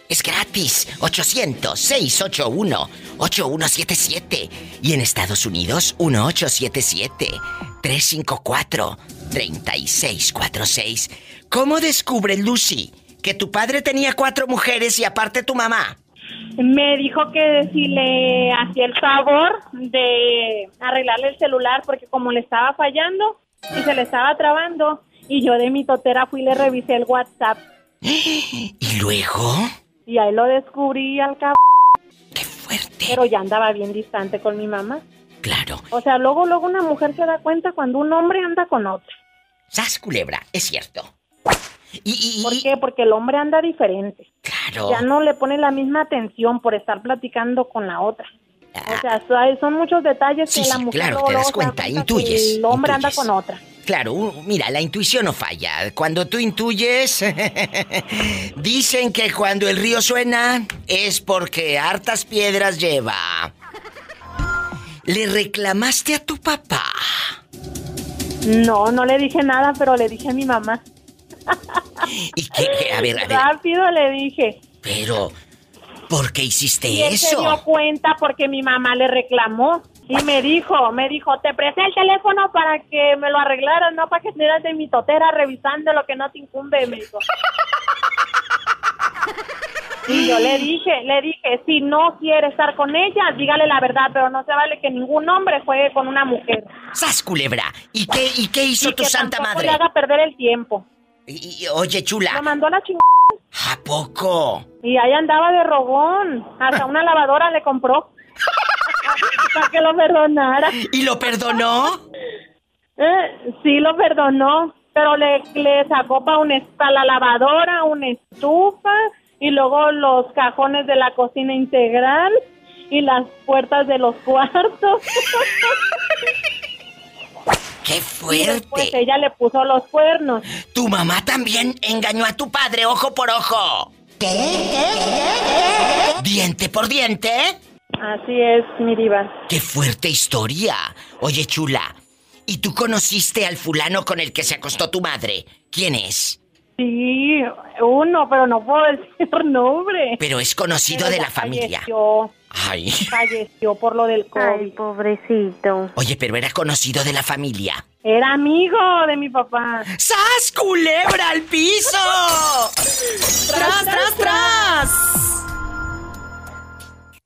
Es gratis. 800-681-8177. Y en Estados Unidos, 1877-354-3646. ¿Cómo descubre Lucy que tu padre tenía cuatro mujeres y aparte tu mamá? Me dijo que si le hacía el favor de arreglarle el celular porque como le estaba fallando y se le estaba trabando y yo de mi totera fui y le revisé el WhatsApp ¿Y luego? Y ahí lo descubrí al cabo. ¡Qué fuerte! Pero ya andaba bien distante con mi mamá. Claro. O sea, luego luego una mujer se da cuenta cuando un hombre anda con otro. ¡Sas, culebra! Es cierto. ¿Por qué? Porque el hombre anda diferente. Claro. Ya no le pone la misma atención por estar platicando con la otra. O sea, so- son muchos detalles Sí, que la sí, mujer claro, luego- te das cuenta, intuyes, El hombre anda intuyes. con otra. Claro, mira, la intuición no falla. Cuando tú intuyes, dicen que cuando el río suena es porque hartas piedras lleva. ¿Le reclamaste a tu papá? No, no le dije nada, pero le dije a mi mamá. ¿Y qué? qué? A ver, a ver. Rápido le dije. Pero, ¿por qué hiciste Y él se dio eso? cuenta porque mi mamá le reclamó. Y me dijo, me dijo, te presté el teléfono para que me lo arreglaras, no para que estuvieras de mi totera revisando lo que no te incumbe, me dijo. Y yo le dije, le dije, si no quiere estar con ella, dígale la verdad, pero no se vale que ningún hombre juegue con una mujer. ¡Sas, culebra! ¿Y qué, y qué hizo Y tu que santa madre? le haga perder el tiempo. Y- y- oye, chula, mandó a la chingada. ¿a poco? Y ahí andaba de rogón. Hasta una lavadora le compró. Para que lo perdonara. ¿Y lo perdonó? Eh, sí, lo perdonó. Pero le, le sacó para la lavadora, una estufa y luego los cajones de la cocina integral y las puertas de los cuartos. ¡Qué Y después fuerte! ella le puso los cuernos. Tu mamá también engañó a tu padre ojo por ojo. ¿Diente por diente? Así es, mi diva. ¡Qué fuerte historia! Oye, chula, ¿y tú conociste al fulano con el que se acostó tu madre? ¿Quién es? Sí, uno, pero no puedo decir nombre. Pero es conocido Pero de la familia. Falleció, Ay. falleció por lo del COVID. pobrecito. Oye, pero era conocido de la familia. Era amigo de mi papá. ¡Sas, culebra al piso! ¡Tras, tras, tras!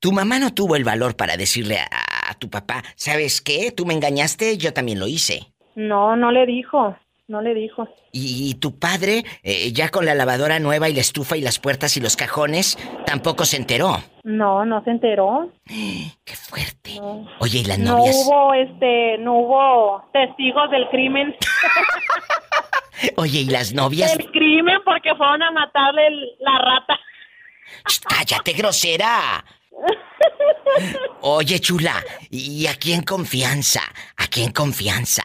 Tu mamá no tuvo el valor para decirle a, a tu papá, ¿sabes qué? Tú me engañaste, yo también lo hice. No, no le dijo. No le dijo. Y, tu padre, eh, ya con la lavadora nueva y la estufa y las puertas y los cajones, tampoco se enteró. No, no se enteró. ¡Qué fuerte! No. Oye, ¿y las No novias? hubo, este, no hubo testigos del crimen. Oye, ¿y las novias? Del crimen porque fueron a matarle la rata. ¡Cállate, grosera! Oye, chula, ¿y aquí en confianza? ¿Aquí en confianza?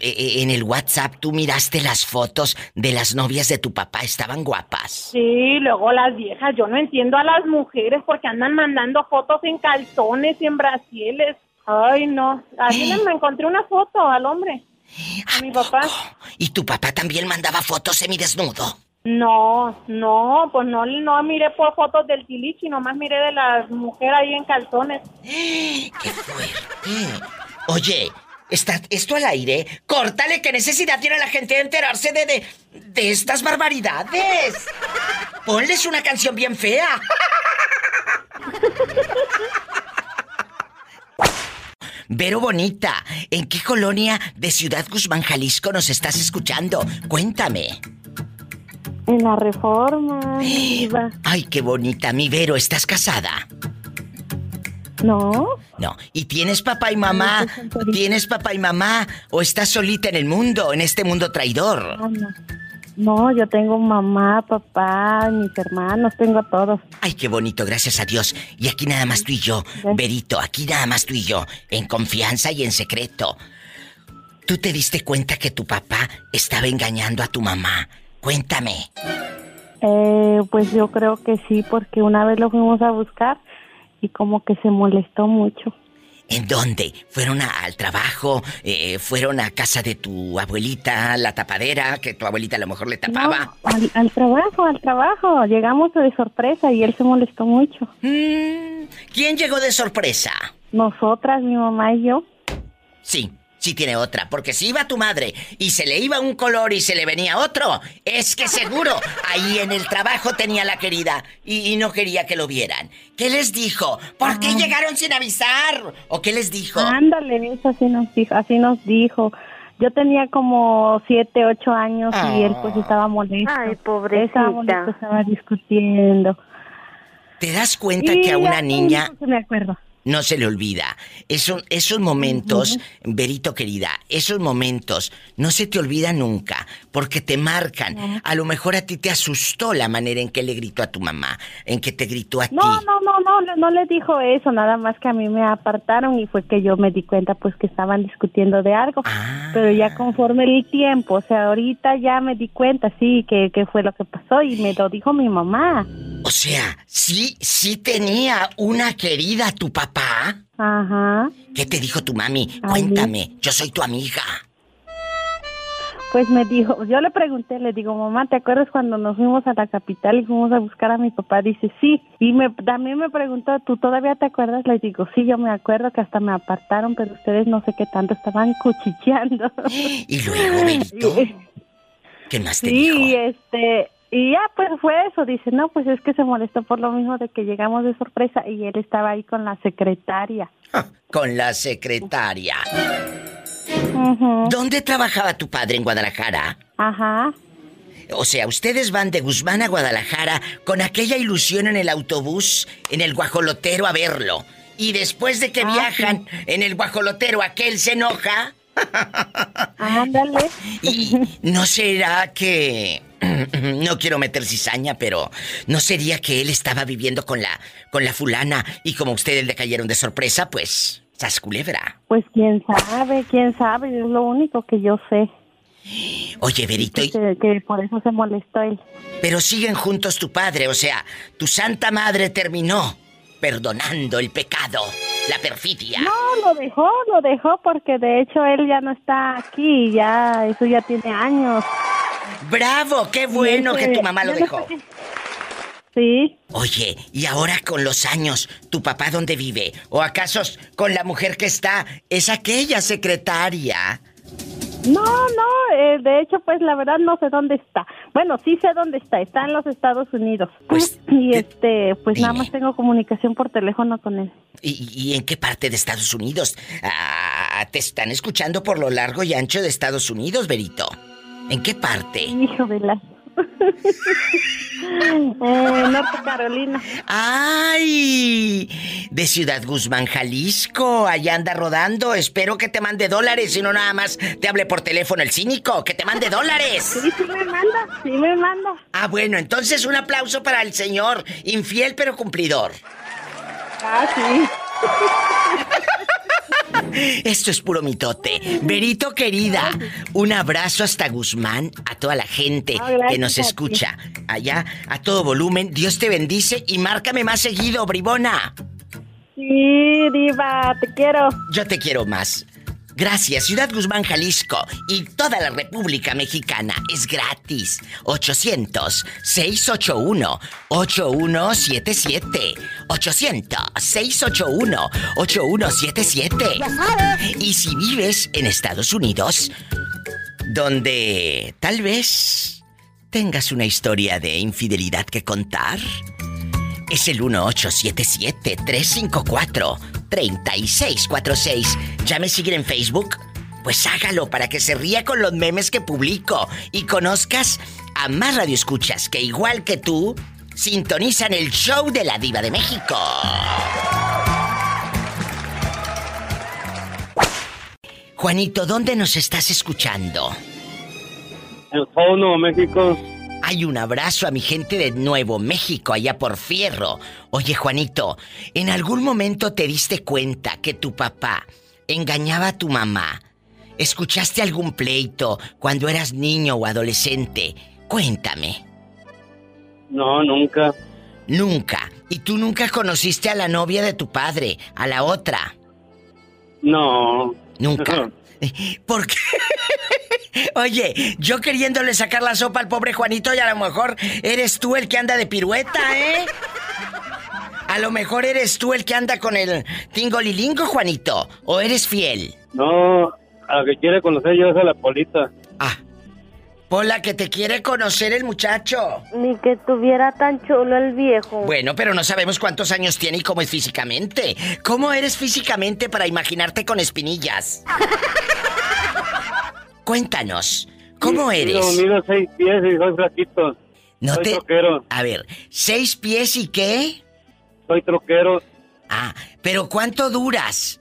Eh, eh, en el WhatsApp tú miraste las fotos de las novias de tu papá, estaban guapas. Sí, luego las viejas, yo no entiendo a las mujeres porque andan mandando fotos en calzones y en brasieles. Ay, no. Así Eh. le encontré una foto al hombre. A mi papá. ¿Y tu papá también mandaba fotos semidesnudo? No, no, pues no, no miré por fotos del tilichi, nomás miré de la mujer ahí en calzones. ¡Qué fuerte! Oye, ¿está esto al aire? ¡Córtale! ¿Qué necesidad tiene la gente de enterarse de, de, de estas barbaridades? Ponles una canción bien fea. Vero Bonita, ¿en qué colonia de Ciudad Guzmán, Jalisco nos estás escuchando? Cuéntame. En la reforma. diva. Ay, qué bonita, mi Vero, ¿estás casada? No, No. ¿Y tienes papá y mamá? ¿Tienes papá y mamá? ¿O estás solita en el mundo, en este mundo traidor? ah, no. No, yo tengo mamá, papá, mis hermanos, tengo a todos. Ay, qué bonito, gracias a Dios. Y aquí nada más tú y yo, Verito, aquí nada más tú y yo, en confianza y en secreto. ¿Tú te diste cuenta que tu papá estaba engañando a tu mamá? Cuéntame. Eh, pues yo creo que sí, porque una vez lo fuimos a buscar y como que se molestó mucho. ¿En dónde? ¿Fueron a- al trabajo? Eh, ¿Fueron a casa de tu abuelita, la tapadera, que tu abuelita a lo mejor le tapaba? No, al, al trabajo, al trabajo. Llegamos de sorpresa y él se molestó mucho. Mm, ¿Quién llegó de sorpresa? Nosotras, mi mamá y yo. Sí, sí tiene otra, porque si iba tu madre y se le iba un color y se le venía otro, es que seguro ahí en el trabajo tenía la querida y, y no quería que lo vieran. ¿Qué les dijo? ¿Por qué llegaron sin avisar? ¿O qué les dijo? Ándale, eso así nos dijo, así nos dijo. Yo tenía como siete, ocho años y él pues estaba molesto. Ay, Estaba pobrecita. molesto, estaba discutiendo. ¿Te das cuenta Y que a una niña no me acuerdo. No se le olvida. Eso- esos momentos, Verito querida, esos momentos no se te olvidan nunca, porque te marcan. A lo mejor a ti te asustó la manera en que le gritó a tu mamá, en que te gritó a ti. no, no, no, no, no le dijo eso, nada más que a mí me apartaron y fue que yo me di cuenta pues que estaban discutiendo de algo. Pero ya conforme el tiempo, o sea, ahorita ya me di cuenta, sí, que, que fue lo que pasó y me lo dijo mi mamá. O sea, sí, sí tenía una querida tu papá. Ajá. ¿Qué te dijo tu mami? Cuéntame, yo soy tu amiga. Pues me dijo, yo le pregunté, le digo, mamá, ¿te acuerdas cuando nos fuimos a la capital y fuimos a buscar a mi papá? Dice, sí. Y me, también me preguntó, ¿tú todavía te acuerdas? Le digo, sí, yo me acuerdo que hasta me apartaron, pero ustedes no sé qué tanto estaban cuchicheando. Y luego, Verito, ¿qué más te sí, dijo? y este, Y ya, pues fue eso. Dice, no, pues es que se molestó por lo mismo de que llegamos de sorpresa y él estaba ahí con la secretaria. Con la secretaria. ¿Dónde trabajaba tu padre en Guadalajara? Ajá. O sea, ustedes van de Guzmán a Guadalajara con aquella ilusión en el autobús, en el guajolotero a verlo. Y después de que viajan en el guajolotero, aquel se enoja. Ándale. Y no será que no quiero meter cizaña, pero no sería que él estaba viviendo con la con la fulana y como ustedes le cayeron de sorpresa, pues sas culebra. Pues quién sabe, quién sabe, es lo único que yo sé. Oye, Verito, y- Que, que por eso se molestó él. pero siguen juntos tu padre, o sea, tu santa madre terminó perdonando el pecado, la perfidia. No, lo dejó, lo dejó porque de hecho él ya no está aquí, ya eso ya tiene años. Bravo, qué bueno ese- que tu mamá lo no dejó. Sí. Oye, y ahora con los años, ¿tu papá dónde vive? ¿O acaso con la mujer que está es aquella secretaria? No, no, eh, de hecho, pues la verdad no sé dónde está. Bueno, sí sé dónde está, está en los Estados Unidos. y este, pues nada más tengo comunicación por teléfono con él. ¿Y, y en qué parte de Estados Unidos? Ah, te están escuchando por lo largo y ancho de Estados Unidos, Berito. ¿En qué parte? Hijo de la... eh, Norte Carolina. ¡Ay! De Ciudad Guzmán, Jalisco. Allá anda rodando. Espero que te mande dólares y no nada más te hable por teléfono el cínico. ¡Que te mande dólares! Sí, sí me manda, sí me manda. Ah, bueno, entonces un aplauso para el señor. Infiel pero cumplidor. Ah, sí. Esto es puro mitote. Berito querida, un abrazo hasta Guzmán, a toda la gente que nos escucha allá a todo volumen. Dios te bendice y márcame más seguido, bribona. Sí, diva, te quiero. Yo te quiero más. Gracias, Ciudad Guzmán, Jalisco y toda la República Mexicana. Es gratis. 800-681-8177. 800-681-8177. Y si vives en Estados Unidos, donde tal vez tengas una historia de infidelidad que contar, es el 1877-354-3646. ¿Ya me siguen en Facebook? Pues hágalo para que se ría con los memes que publico y conozcas a más radioescuchas que igual que tú sintonizan el show de la diva de México. Juanito, ¿dónde nos estás escuchando? Polo, Nuevo México. Hay un abrazo a mi gente de Nuevo México, allá por Fierro. Oye, Juanito, ¿en algún momento te diste cuenta que tu papá engañaba a tu mamá? ¿Escuchaste algún pleito cuando eras niño o adolescente? Cuéntame. No, nunca. Nunca. ¿Y tú nunca conociste a la novia de tu padre, a la otra? No. Nunca. ¿Por qué? Oye, yo queriéndole sacar la sopa al pobre Juanito y a lo mejor eres tú el que anda de pirueta, ¿eh? A lo mejor eres tú el que anda con el tingolilingo, Juanito. ¿O eres fiel? No, a la que quiere conocer yo es a la Polita. Pola, que te quiere conocer el muchacho. Ni que tuviera tan chulo el viejo. Bueno, pero no sabemos cuántos años tiene y cómo es físicamente. ¿Cómo eres físicamente para imaginarte con espinillas? Cuéntanos, ¿cómo eres? Yo mido seis pies y soy flaquito. No soy te... troquero. A ver, ¿seis pies y qué? Soy troquero. Ah, pero ¿cuánto duras?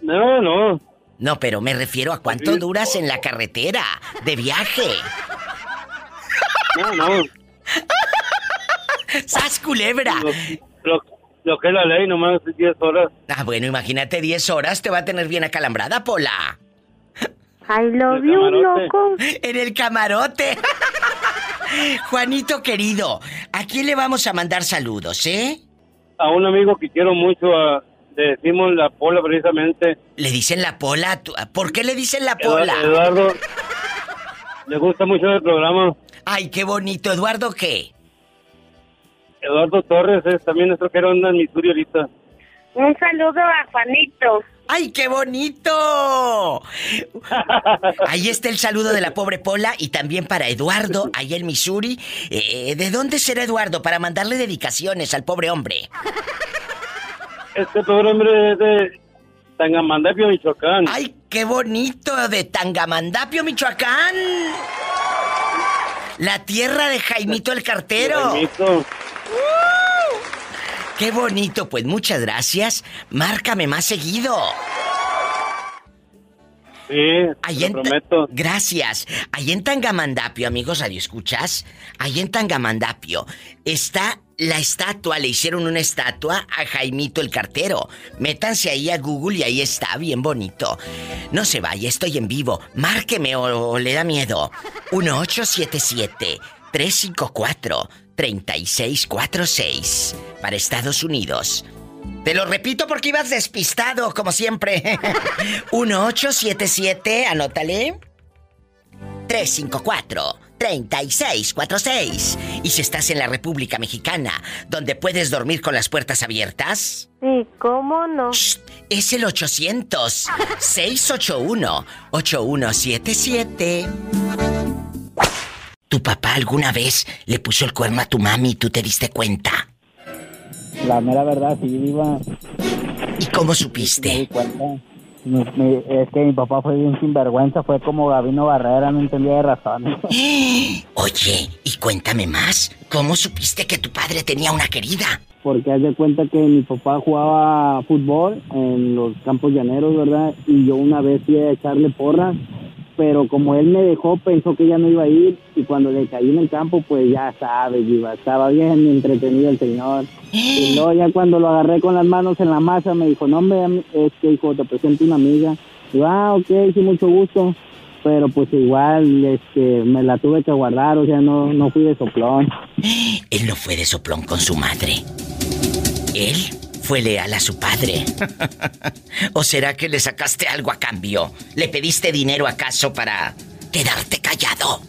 No, no. No, pero me refiero a cuánto duras en la carretera, de viaje. No, no. ¡Sas culebra! Lo, lo que es la ley, nomás 10 horas. Ah, bueno, imagínate 10 horas, te va a tener bien acalambrada, Pola. I love you, loco. En el camarote. Juanito querido, ¿a quién le vamos a mandar saludos, eh? A un amigo que quiero mucho, a- le decimos la Pola precisamente. Le dicen la Pola. ¿Por qué le dicen la Pola? Eduardo. Le gusta mucho el programa. Ay, qué bonito. ¿Eduardo qué? Eduardo Torres es también nuestro que anda en Missouri ahorita. Un saludo a Juanito. ¡Ay, qué bonito! Ahí está el saludo de la pobre Pola y también para Eduardo, ahí en Missouri. Eh, ¿De dónde será Eduardo? Para mandarle dedicaciones al pobre hombre. Este pobre hombre es de Tangamandapio, Michoacán. ¡Ay, qué bonito! De Tangamandapio, Michoacán. La tierra de Jaimito el Cartero. Jaimito. ¡Qué bonito! Pues muchas gracias. Márcame más seguido. Sí, en Ta- prometo. Gracias. Ahí en Tangamandapio, amigos Radio Escuchas, ahí en Tangamandapio está la estatua, le hicieron una estatua a Jaimito el cartero. Métanse ahí a Google y ahí está, bien bonito. No se vaya, estoy en vivo. Márqueme o, o le da miedo. 1877 354 3646 para Estados Unidos. Te lo repito porque ibas despistado, como siempre. 1877, anótale. 354-3646. Y si estás en la República Mexicana, donde puedes dormir con las puertas abiertas, Sí, ¿cómo no? es el 800-681-8177. ¿Tu papá alguna vez le puso el cuerno a tu mami y tú te diste cuenta? La mera verdad, sí, Diva. ¿Y cómo Me supiste? di cuenta. Me- me- es que mi papá fue bien sinvergüenza, fue como Gabino Barrera, no entendía de razones. Oye, y cuéntame más. ¿Cómo supiste que tu padre tenía una querida? Porque haz de cuenta que mi papá jugaba fútbol en los campos llaneros, ¿verdad? Y yo una vez fui a echarle porras, pero como él me dejó, pensó que ya no iba a ir. Y cuando le caí en el campo, pues ya sabes, Diva, estaba bien entretenido el señor. Y luego ya cuando lo agarré con las manos en la masa, me dijo, no, hombre, es que hijo, te presento una amiga. Y yo, ah, ok, sí, mucho gusto. Pero pues igual, este, me la tuve que guardar, o sea, no, no fui de soplón. Él no fue de soplón con su madre. Él fue leal a su padre. ¿O será que le sacaste algo a cambio? ¿Le pediste dinero acaso para quedarte callado?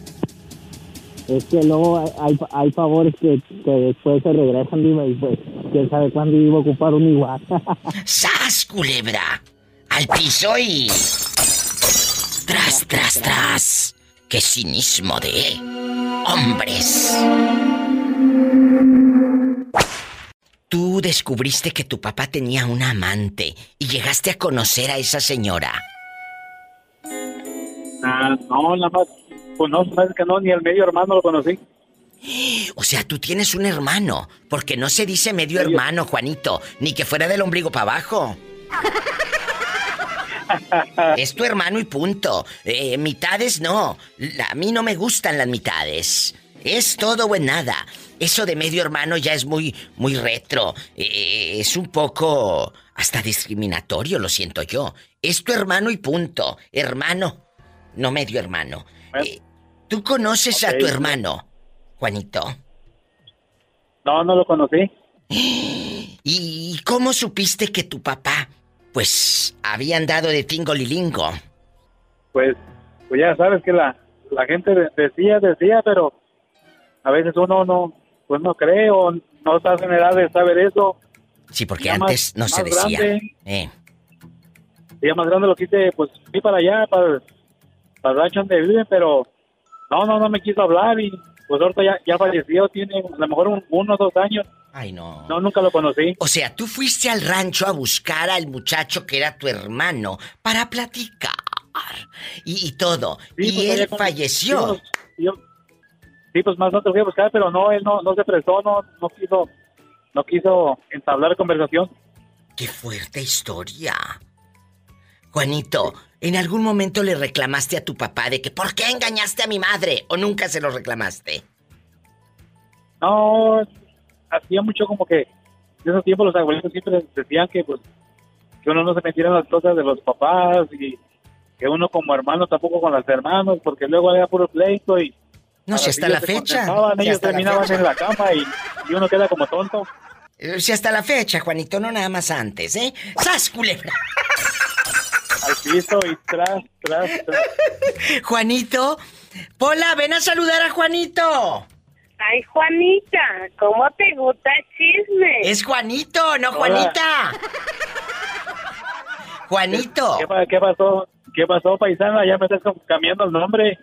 Es que luego hay, favores que, que después se regresan, y pues, quién sabe cuándo iba a ocupar un igual. ¡Sas, culebra! Al piso y... Tras, tras, tras. ¡Qué cinismo de... hombres! Tú descubriste que tu papá tenía una amante y llegaste a conocer a esa señora. Ah, no, nada más. Pues no, sabes que no, ni el medio hermano lo conocí. O sea, tú tienes un hermano, porque no se dice medio hermano, Juanito, ni que fuera del ombligo para abajo. es tu hermano y punto. Eh, mitades no. La- a mí no me gustan las mitades. Es todo o en nada. Eso de medio hermano ya es muy, muy retro. Eh, es un poco hasta discriminatorio, lo siento yo. Es tu hermano y punto. Hermano, no medio hermano. Eh, ¿Tú conoces a tu hermano, Juanito? No, no lo conocí. ¿Y cómo supiste que tu papá, pues, había andado de tingolilingo? Pues, pues ya sabes que la, la gente de- decía, decía, pero a veces uno no, pues no cree o no estás en edad de saber eso. Sí, porque antes más- no se decía. grande. Eh, ya más grande lo quise, pues fui para allá, para, para el rancho donde viven, pero no, no, no me quiso hablar y pues ahorita ya, ya falleció, tiene a lo mejor un, uno o dos años. Ay, no. No, nunca lo conocí. O sea, tú fuiste al rancho a buscar al muchacho que era tu hermano para platicar y, y todo. Sí, y pues, él falleció. Pues, yo- sí, pues más no te fui a buscar, pero no, él no, no se prestó, no, no quiso, no quiso entablar conversación. ¡Qué fuerte historia! Juanito, ¿en algún momento le reclamaste a tu papá de que ¿por qué engañaste a mi madre? ¿O nunca se lo reclamaste? No, hacía mucho como que en esos tiempos los abuelitos siempre decían que pues que uno no se metiera en las cosas de los papás y que uno como hermano tampoco con los hermanos porque luego había puro pleito y No, si hasta la se fecha. ellos hasta la terminaban fecha. en la cama y, y uno queda como tonto. Eh, Si hasta la fecha, Juanito, no nada más antes, ¿eh? ¡Sas, culebra! al piso y tras, tras, tras. Juanito, Pola, ven a saludar a Juanito. Ay, Juanita, ¿cómo te gusta el chisme? Es Juanito, no Hola. Juanita. Juanito. ¿Qué, qué pasó? ¿Qué pasó, paisana? Ya me estás cambiando el nombre.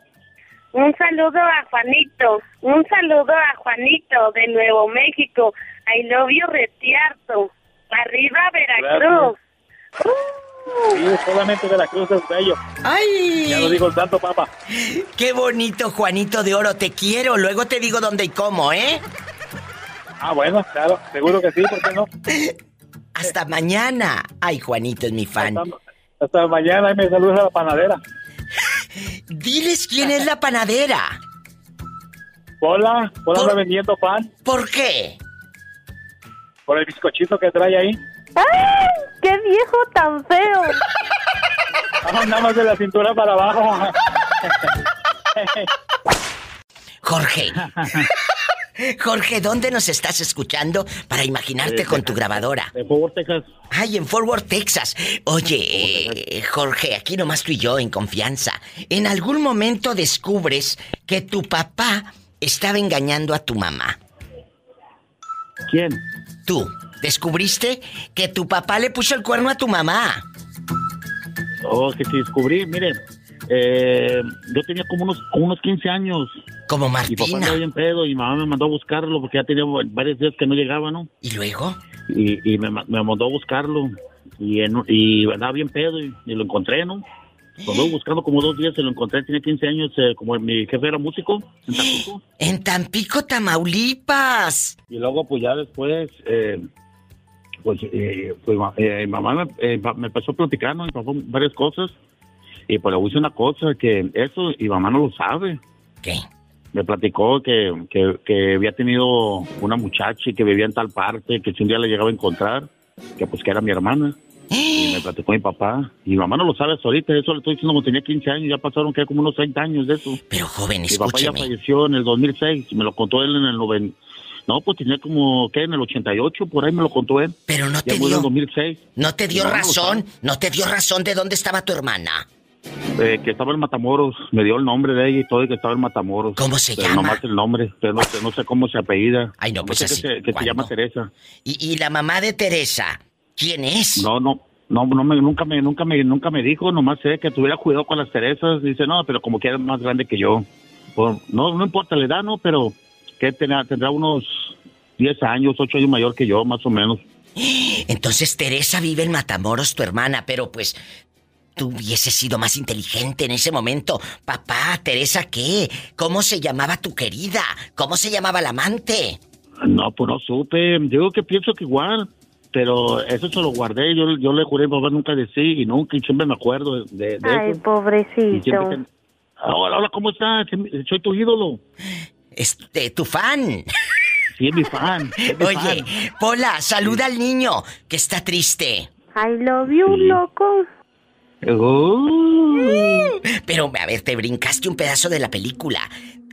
Un saludo a Juanito. Un saludo a Juanito de Nuevo México. I love you, Retiarto. Arriba, Veracruz. Sí, solamente de la Cruz es bello. ¡Ay! Ya lo dijo el santo papa. Qué bonito, Juanito de Oro, te quiero. Luego te digo dónde y cómo, ¿eh? Ah, bueno, claro, seguro que sí, ¿por qué no? Hasta mañana. Ay, Juanito es mi fan. Hasta mañana y me saluda a la panadera. Diles quién es la panadera. Hola, Pola anda vendiendo pan. ¿Por qué? Por el bizcochito que trae ahí. ¡Ay! ¡Qué viejo tan feo! Vamos nada más de la cintura para abajo. Jorge. Jorge, ¿dónde nos estás escuchando para imaginarte con tu grabadora? De Fort Worth, Texas. Ay, en Fort Worth, Texas. Oye, eh, Jorge, aquí nomás tú y yo en confianza. ¿En algún momento descubres que tu papá estaba engañando a tu mamá? ¿Quién? Tú. ¿Descubriste que tu papá le puso el cuerno a tu mamá? Oh, que sí descubrí, mire, eh, yo tenía como unos, como unos 15 años. Como Mi papá Martina. andaba bien pedo y mi mamá me mandó a buscarlo porque ya tenía varios días que no llegaba, ¿no? ¿Y luego? Y, y me, me mandó a buscarlo y, en, y andaba bien pedo y, y lo encontré, ¿no? Lo anduve buscando como dos días y lo encontré, tenía 15 años, eh, como mi jefe era músico en Tampico. En Tampico, Tamaulipas. Y luego, pues ya después, eh, pues, eh, pues eh, mamá me, eh, me empezó a platicar, ¿no? Me pasó varias cosas. Y pues le puse una cosa, que eso, y mamá no lo sabe. ¿Qué? Me platicó que, que, que había tenido una muchacha y que vivía en tal parte, que si un día la llegaba a encontrar, que pues que era mi hermana. Y me platicó mi papá. Y mi mamá no lo sabe hasta ahorita, eso le estoy diciendo cuando tenía 15 años, ya pasaron que como unos 30 años de eso. Pero joven, Mi papá ya escúcheme. falleció en el 2006, me lo contó él en el 90. No, pues tenía como, ¿qué? En el 88, por ahí me lo contó él. Pero no te ya dio- en 2006. ¿No te dio No, razón? ¿No te dio razón de dónde estaba tu hermana? Eh, que estaba en Matamoros, me dio el nombre de ella y todo, y que estaba en Matamoros. ¿Cómo se Pero llama? nomás el nombre, pero no sé, no sé cómo se apellida. Ay, no, pues sé así, Que, se, que se llama Teresa. ¿Y, y la mamá de Teresa? ¿Quién es? No, no, no, no me, nunca me, nunca me, nunca me dijo, nomás sé que tuviera cuidado con las Teresas. Dice, no, pero como que era más grande que yo. Por- no, no importa la edad, no, pero que tendrá, tendrá unos 10 años, 8 años mayor que yo, más o menos. Entonces Teresa vive en Matamoros, tu hermana, pero pues tú hubieses sido más inteligente en ese momento. Papá, Teresa, ¿qué? ¿Cómo se llamaba tu querida? ¿Cómo se llamaba la amante? No, pues no supe. Digo que pienso que igual, pero eso se lo guardé. Yo, yo le juré a mi papá nunca decir y nunca, y siempre me acuerdo de, de Ay, eso. Pobrecito. que- Hola, hola, ¿cómo estás? Soy tu ídolo. Este, tu fan. Sí, es mi fan. es mi Oye, fan. Pola, saluda al niño que está triste. I love you, loco. Uh. Pero, a ver, te brincaste un pedazo de la película.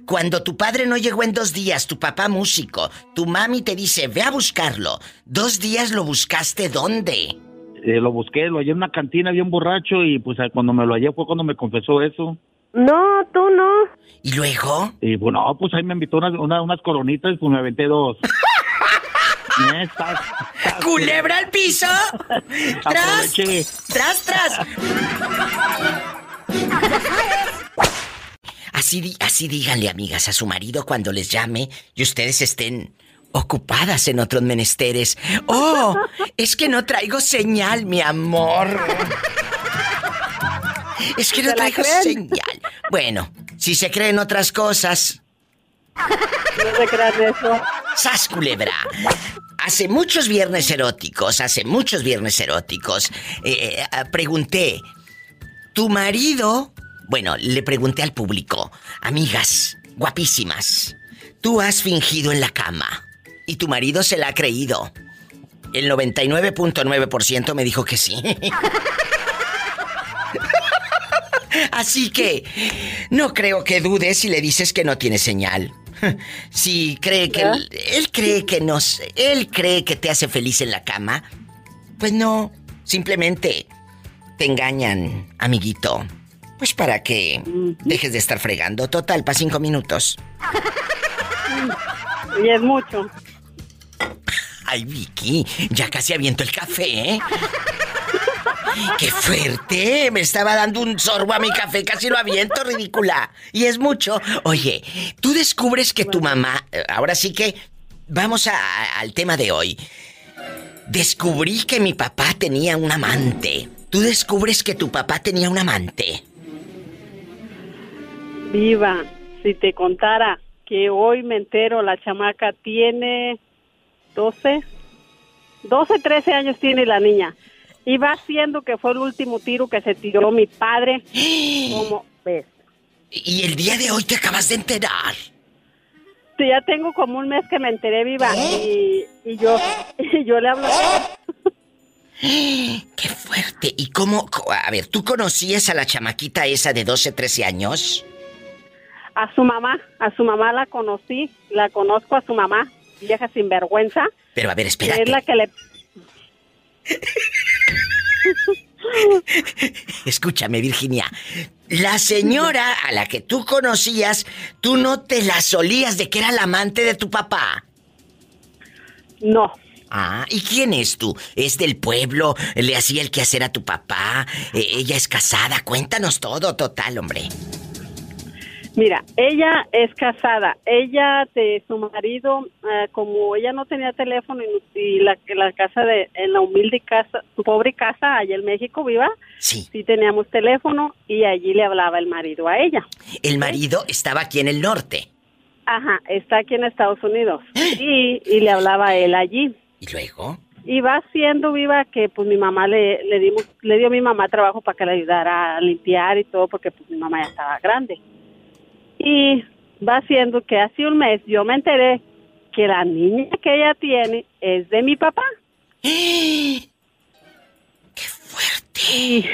Cuando tu padre no llegó en dos días, tu papá músico, tu mami te dice, ve a buscarlo. Dos días lo buscaste, ¿dónde? Eh, lo busqué, lo hallé en una cantina bien borracho y pues cuando me lo hallé fue cuando me confesó eso. No, tú no. ¿Y luego? Y pues no, pues ahí me invitó unas, una- unas coronitas y pues me aventé dos. ¡Culebra al piso! ¡Tras! ¡Tras, tras! Así, así díganle, amigas, a su marido cuando les llame y ustedes estén ocupadas en otros menesteres. ¡Oh! Es que no traigo señal, mi amor. Es que no ¿Se la traigo señal. Bueno, si se creen otras cosas. No se crean eso. ¡Sas, culebra! Hace muchos viernes eróticos, hace muchos viernes eróticos, eh, eh, pregunté, ¿tu marido? Bueno, le pregunté al público, amigas, guapísimas, ¿tú has fingido en la cama? Y tu marido se la ha creído. El 99.9% me dijo que sí. Así que no creo que dudes si le dices que no tiene señal. Si cree que él, él cree que nos él cree que te hace feliz en la cama, pues no, simplemente te engañan, amiguito. Pues para que dejes de estar fregando. Total, para cinco minutos. Y es mucho. Ay, Vicky, ya casi aviento el café, ¿eh? ¡Qué fuerte! Me estaba dando un sorbo a mi café, casi lo aviento, ridícula. Y es mucho. Oye, tú descubres que tu mamá, eh, ahora sí que vamos al tema de hoy. Descubrí que mi papá tenía un amante. Tú descubres que tu papá tenía un amante. Viva, si te contara que hoy me entero, la chamaca tiene 12, 12, 13 años tiene la niña. Y va siendo que fue el último tiro que se tiró mi padre. ¿Cómo ves? Y el día de hoy te acabas de enterar. Sí, ya tengo como un mes que me enteré viva y, y yo y yo le hablo. ¡Qué fuerte! ¿Y cómo? A ver, ¿tú conocías a la chamaquita esa de 12, 13 años? A su mamá, a su mamá la conocí, la conozco a su mamá, vieja sinvergüenza. Pero a ver, espérate. Es la que le... Escúchame, Virginia. La señora a la que tú conocías, tú no te la solías de que era la amante de tu papá. No. Ah, ¿y quién es tú? ¿Es del pueblo? ¿Le hacía el quehacer a tu papá? Eh, ¿Ella es casada? Cuéntanos todo, total, hombre. Mira, ella es casada. Ella de su marido, eh, como ella no tenía teléfono y, la, la casa de, en la humilde casa, su pobre casa allá en México viva, sí. sí teníamos teléfono y allí le hablaba el marido a ella. El marido estaba aquí en el norte. Ajá, está aquí en Estados Unidos. Y, y le hablaba a él allí. ¿Y luego? Y va siendo viva que pues mi mamá le, le dimos, le dio a mi mamá trabajo para que le ayudara a limpiar y todo porque pues mi mamá ya estaba grande. Y va siendo que hace un mes yo me enteré que la niña que ella tiene es de mi papá. ¡Qué fuerte! Y,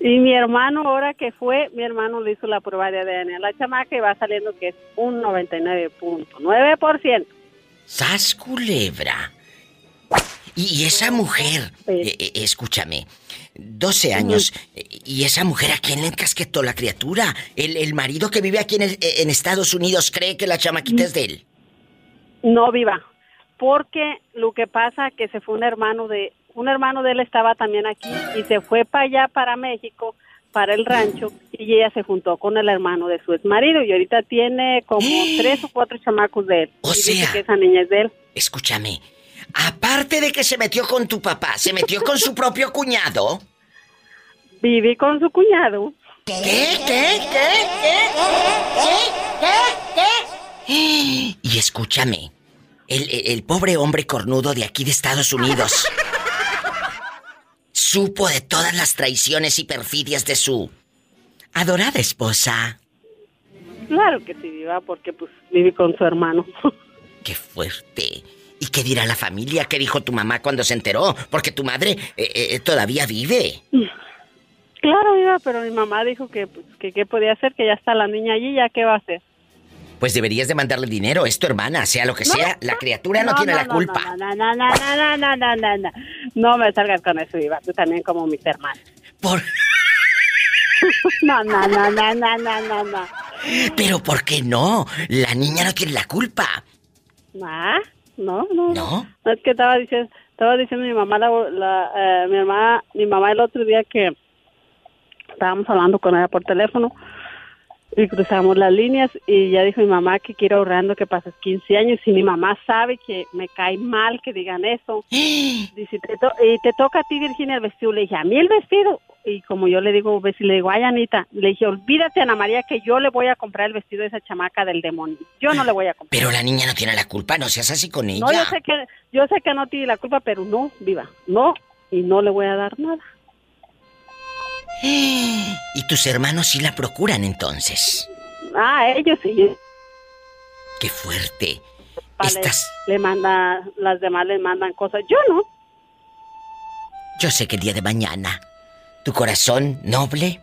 y mi hermano, ahora que fue, mi hermano le hizo la prueba de ADN a la chamaca y va saliendo que es un 99.9%. ¡Sas culebra! Y, y esa mujer, eh, eh, escúchame, 12 años, eh, y esa mujer a quién le encasquetó la criatura? ¿El, el marido que vive aquí en, el- en Estados Unidos cree que la chamaquita es de él? No viva, porque lo que pasa que se fue un hermano de un hermano de él estaba también aquí y se fue para allá para México para el rancho y ella se juntó con el hermano de su ex marido y ahorita tiene como tres o cuatro chamacos de él. O Y dice sea- que esa niña es de él. Escúchame, aparte de que se metió con tu papá, se metió con su propio cuñado. Viví con su cuñado. ¿Qué? ¿Qué? ¿Qué? ¿Qué? Y escúchame, el, pobre hombre cornudo de aquí de Estados Unidos supo de todas las traiciones y perfidias de su adorada esposa. Claro que sí viva porque pues viví con su hermano. ¡Qué fuerte! ¿Y qué dirá la familia? ¿Qué dijo tu mamá cuando se enteró? Porque tu madre eh, eh, todavía vive. claro viva, pero mi mamá dijo que pues que qué podía hacer, que ya está la niña allí, ya qué va a hacer. Pues deberías de mandarle dinero, es tu hermana, sea lo que sea, la criatura no, tiene la culpa. No, no, no, no, no, no, no, no, no. No me salgas con eso, Viva. Tú también como mis hermanos. Por... no, no, no, no, no, no, no, no. Pero ¿por qué no? La niña no tiene la culpa. Ah, no, no. ¿No? No, es que estaba diciendo, estaba diciendo mi mamá, la, la, eh, mi mamá, mi mamá el otro día que estábamos hablando con ella por teléfono y cruzamos las líneas y ya dijo mi mamá que quiere ahorrando que pases 15 años y mi mamá sabe que me cae mal que digan eso. Dice, te to- y te toca a ti, Virginia, el vestido. Le dije, a mí el vestido. Y como yo le digo, ves, le digo, ay, Anita, le dije, olvídate, Ana María, que yo le voy a comprar el vestido de esa chamaca del demonio. Yo no le voy a comprar. Pero la niña no tiene la culpa, no seas así con ella. No, yo sé que yo sé que no tiene la culpa, pero no, viva, no, y no le voy a dar nada. Y tus hermanos sí la procuran entonces. Ah, ellos sí. Qué fuerte. Vale, Estás... Le manda, las demás le mandan cosas. Yo no. Yo sé que el día de mañana, tu corazón noble,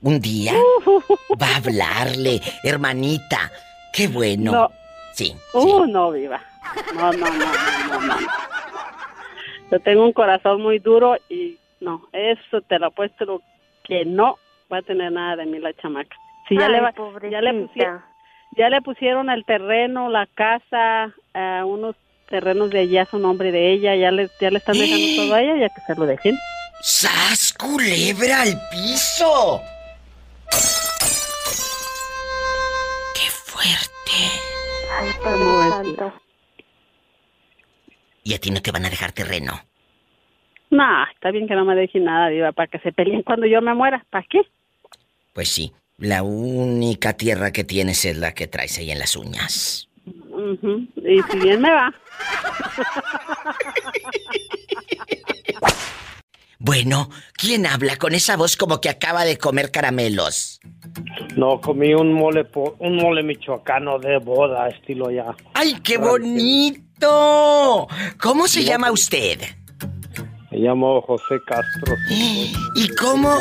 un día, va a hablarle, hermanita. Qué bueno. No. Sí. Uh, no, viva. No, no, no, no, no. Yo tengo un corazón muy duro y no, eso te lo apuesto que no va a tener nada de mí la chamaca. Si ya Ay, le va, ya le pusieron, ya le pusieron el terreno, la casa, eh, unos terrenos de allá a su nombre de ella, ya le, ya le están dejando todo a ella, ya que se lo dejen. ¡Sas, culebra al piso! ¡Qué fuerte! Y a ti no te van a dejar terreno. No, está bien que no me dejen nada, Diva, para que se peleen cuando yo me muera. ¿Para qué? Pues sí, la única tierra que tienes es la que traes ahí en las uñas. Y si bien me va. Bueno, ¿quién habla con esa voz como que acaba de comer caramelos? No, comí un mole, po- un mole michoacano de boda, estilo ya. ¡Ay, qué bonito! ¿Cómo se llama usted? Me llamo José Castro. ¿Y cómo,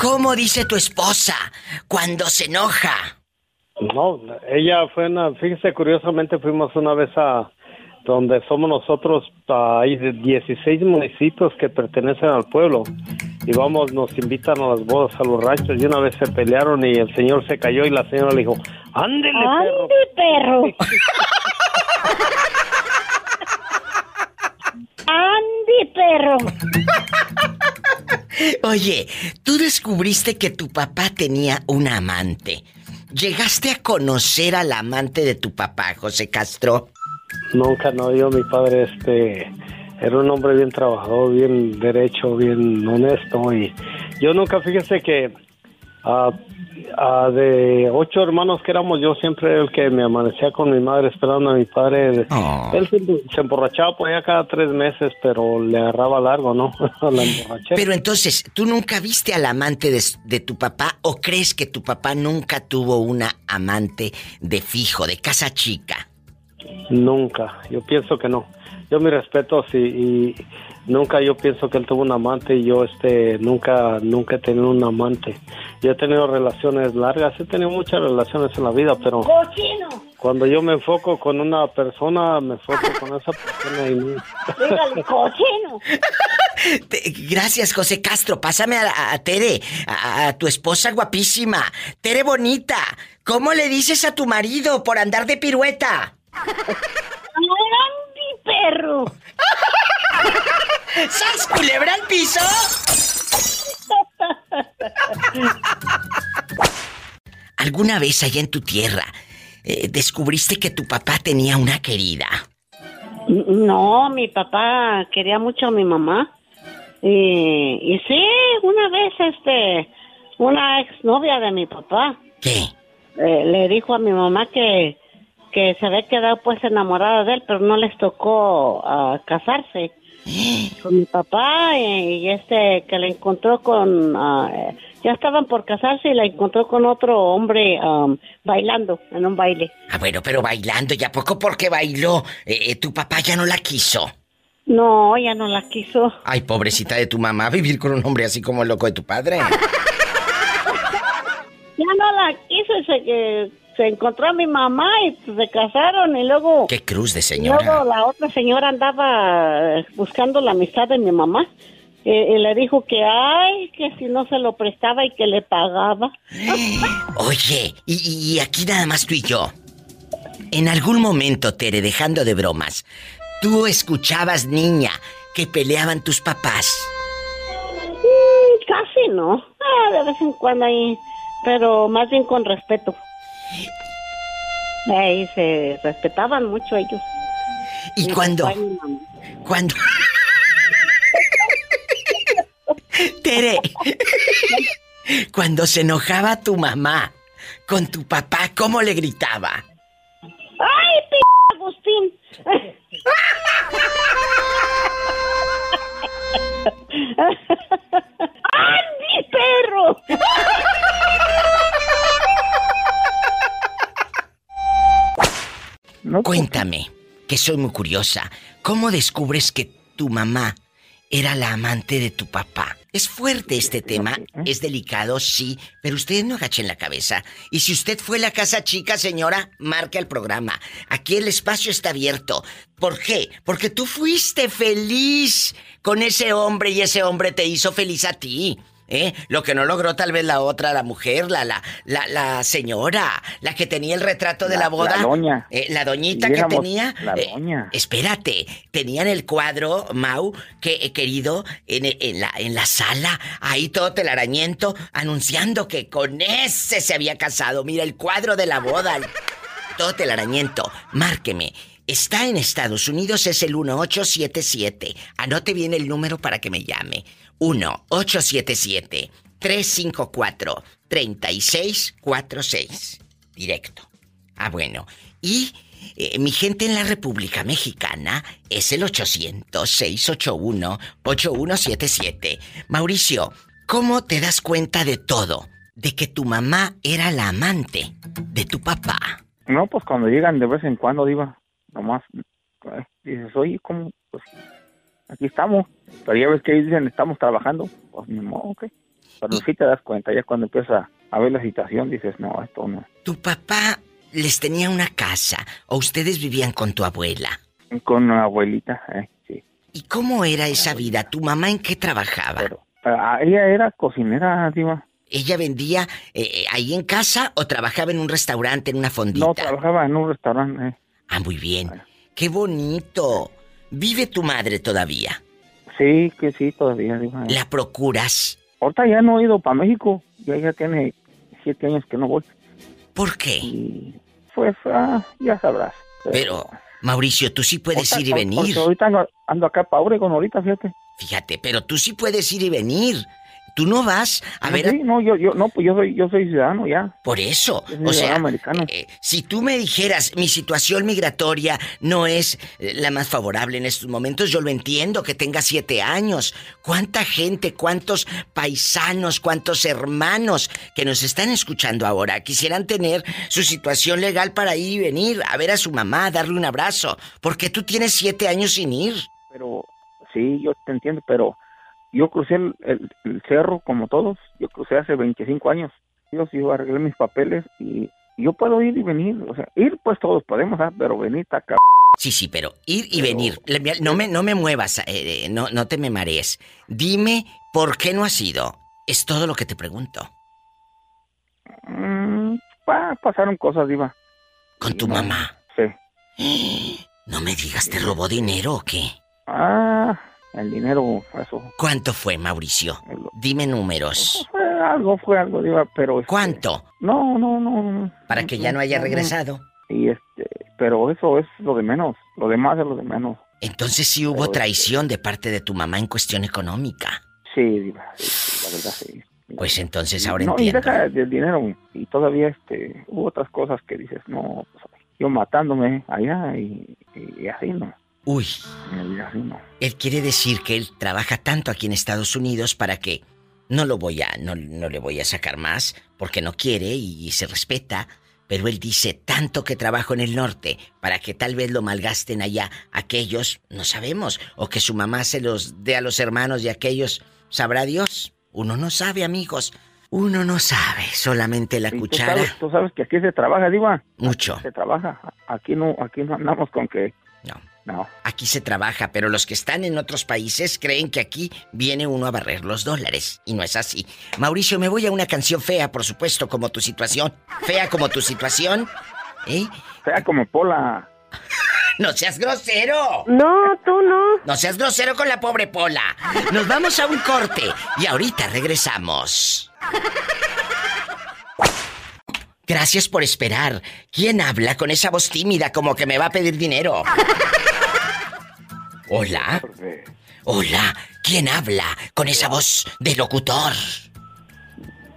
cómo dice tu esposa cuando se enoja? No, ella fue una, fíjese, curiosamente fuimos una vez a donde somos nosotros, hay de 16 municipios que pertenecen al pueblo. Y vamos, nos invitan a las bodas a los ranchos y una vez se pelearon y el señor se cayó y la señora le dijo, ándele perro. ¡Ande, perro! ¡Ande, perro! Oye, tú descubriste que tu papá tenía una amante. ¿Llegaste a conocer al amante de tu papá, José Castro? Nunca no, yo, mi padre, este, era un hombre bien trabajador, bien derecho, bien honesto y yo nunca, fíjese que de ocho hermanos que éramos, yo siempre era el que me amanecía con mi madre esperando a mi padre. Él se, se emborrachaba por allá cada tres meses, pero le agarraba largo, ¿no? La. Pero entonces, ¿tú nunca viste al amante de, de tu papá o crees que tu papá nunca tuvo una amante de fijo, de casa chica? Nunca, yo pienso que no. Yo mi respeto sí, y nunca yo pienso que él tuvo un amante y yo este nunca nunca he tenido un amante. Yo he tenido relaciones largas, he tenido muchas relaciones en la vida, pero ¡Cochino! cuando yo me enfoco con una persona, me enfoco con esa persona y Dígale, cochino. Gracias, José Castro. Pásame a, a Tere, a, a tu esposa guapísima. Tere bonita, ¿cómo le dices a tu marido por andar de pirueta? ¡Ande, perro! ¡Sas, culebra al piso! ¿Alguna vez allá en tu tierra eh, descubriste que tu papá tenía una querida? No, mi papá quería mucho a mi mamá. Y, y sí, una vez, este, una exnovia de mi papá. ¿Qué? le dijo a mi mamá que, que se había quedado pues enamorada de él, pero no les tocó ah, casarse con mi papá y, y este que le encontró con, ah, ya estaban por casarse y la encontró con otro hombre am, bailando en un baile. Ah, bueno, pero bailando, ¿y a poco porque bailó? eh, eh, tu papá ya no la quiso. No, ya no la quiso. Ay, pobrecita de tu mamá, vivir con un hombre así como el loco de tu padre. Ya no la quiso y se, que se encontró a mi mamá y se casaron y luego... Qué cruz de señora. Luego la otra señora andaba buscando la amistad de mi mamá eh, y le dijo que ay, que si no se lo prestaba y que le pagaba. Oye, y, y aquí nada más tú y yo. En algún momento, Tere, dejando de bromas, tú escuchabas, niña, que peleaban tus papás. Mm, casi no, Ah, de vez en cuando ahí, pero más bien con respeto. Ahí se respetaban mucho ellos. ¿Y Mi mi mamá. Cuando... Tere, cuando se enojaba tu mamá con tu papá, ¿cómo le gritaba? ¡Ay, p Agustín! ¡Andy, perro! Cuéntame, que soy muy curiosa. ¿Cómo descubres que tu mamá era la amante de tu papá? Es fuerte este tema, es delicado, sí, pero ustedes no agachen la cabeza. Y si usted fue la casa chica, señora, marque el programa. Aquí el espacio está abierto. ¿Por qué? Porque tú fuiste feliz con ese hombre y ese hombre te hizo feliz a ti. ¿Eh? Lo que no logró tal vez la otra, la mujer, la, la, la, la señora, la que tenía el retrato de la, La- boda. la doña. Eh, la doñita que tenía. la eh, doña. espérate, tenían el cuadro, Mau, que eh, querido, en, en la, en la sala, ahí todo telarañento, anunciando que con ese se había casado. Mira el cuadro de la boda. el- todo telarañento. Márqueme. Está en Estados Unidos, es el 1877. Anote bien el número para que me llame. 1877-354-3646. Directo. Ah, bueno. Y eh, mi gente en la República Mexicana es el 800-681-8177. Mauricio, ¿cómo te das cuenta de todo? De que tu mamá era la amante de tu papá. No, pues cuando llegan de vez en cuando, Diva, nomás eh, dices, oye, ¿cómo? Pues aquí estamos. Pero ya ves que ellos dicen, estamos trabajando. Pues ni modo, ok. Pero sí te das cuenta, ya cuando empiezas a ver la situación, dices, no, esto no. ¿Tu papá les tenía una casa o ustedes vivían con tu abuela? Con una abuelita, eh, sí. ¿Y cómo era esa vida? ¿Tu mamá en qué trabajaba? Ah, ella era cocinera, Diva. ¿Ella vendía eh, ahí en casa o trabajaba en un restaurante, en una fondita? No, trabajaba en un restaurante. eh. Ah, muy bien. ¡Qué bonito! ¿Vive tu madre todavía? Sí, que sí, todavía, Diva. ¿La procuras? Ahorita ya no he ido para México. Ya, ya tiene siete años que no voy. ¿Por qué? Y, pues, ah, ya sabrás. Pero, Mauricio, tú sí puedes Ahorita- ir y venir. Ahorita ando, ando acá para Oregon, ahorita, fíjate. Fíjate, pero tú sí puedes ir y venir. Tú no vas a ver... Sí, no, yo, yo, no, pues yo soy, yo soy ciudadano ya. Por eso, soy o sea, americano. eh, si tú me dijeras mi situación migratoria no es eh, la más favorable en estos momentos, yo lo entiendo, que tenga siete años. ¿Cuánta gente, cuántos paisanos, cuántos hermanos que nos están escuchando ahora quisieran tener su situación legal para ir y venir a ver a su mamá, darle un abrazo? Porque tú tienes siete años sin ir. Pero, sí, yo te entiendo, pero yo crucé el, el- el cerro como todos. Yo crucé hace 25 años. Yo sí arreglé mis papeles y yo puedo ir y venir. O sea, ir pues todos podemos, ¿ah? pero venir está acá. Sí, sí, pero ir y venir. No me, no me muevas, eh, eh, no, no te me marees. Dime por qué no has ido. Es todo lo que te pregunto. Mm, pa- pasaron cosas, Diva. ¿Con tu mamá? Sí. No me digas, ¿te robó dinero o qué? Ah, el dinero, eso. ¿Cuánto fue, Mauricio? Dime números. Fue algo, fue algo, Diva, pero... este, ¿Cuánto? No, no, no. Para que ya no haya no, no. regresado. Y este, pero eso es lo de menos. Lo demás es lo de menos. Entonces sí hubo traición de parte de tu mamá en cuestión económica. Sí, Diva, sí, la verdad, sí. Pues entonces ahora no, y entiendo. deja del dinero. Y todavía este, hubo otras cosas que dices, no, pues, yo matándome allá y, y así no. Uy, no. él quiere decir que él trabaja tanto aquí en Estados Unidos para que no lo voy a, no, no le voy a sacar más porque no quiere y, se respeta. Pero él dice tanto que trabajo en el norte para que tal vez lo malgasten allá aquellos, no sabemos, o que su mamá se los dé a los hermanos y aquellos, sabrá Dios. Uno no sabe, amigos. Uno no sabe, solamente la tú cuchara. sabes, tú sabes que aquí se trabaja, Diva. Mucho. Se trabaja. Aquí no, aquí no andamos con que... No. No. Aquí se trabaja, pero los que están en otros países creen que aquí viene uno a barrer los dólares. Y no es así. Mauricio, me voy a una canción fea, por supuesto, como tu situación. Fea como tu situación. ¿Eh? Fea como Pola. ¡No seas grosero! No, tú no. No seas grosero con la pobre Pola. Nos vamos a un corte y ahorita regresamos. Gracias por esperar. ¿Quién habla con esa voz tímida como que me va a pedir dinero? Hola. Hola. ¿Quién habla con esa voz de locutor?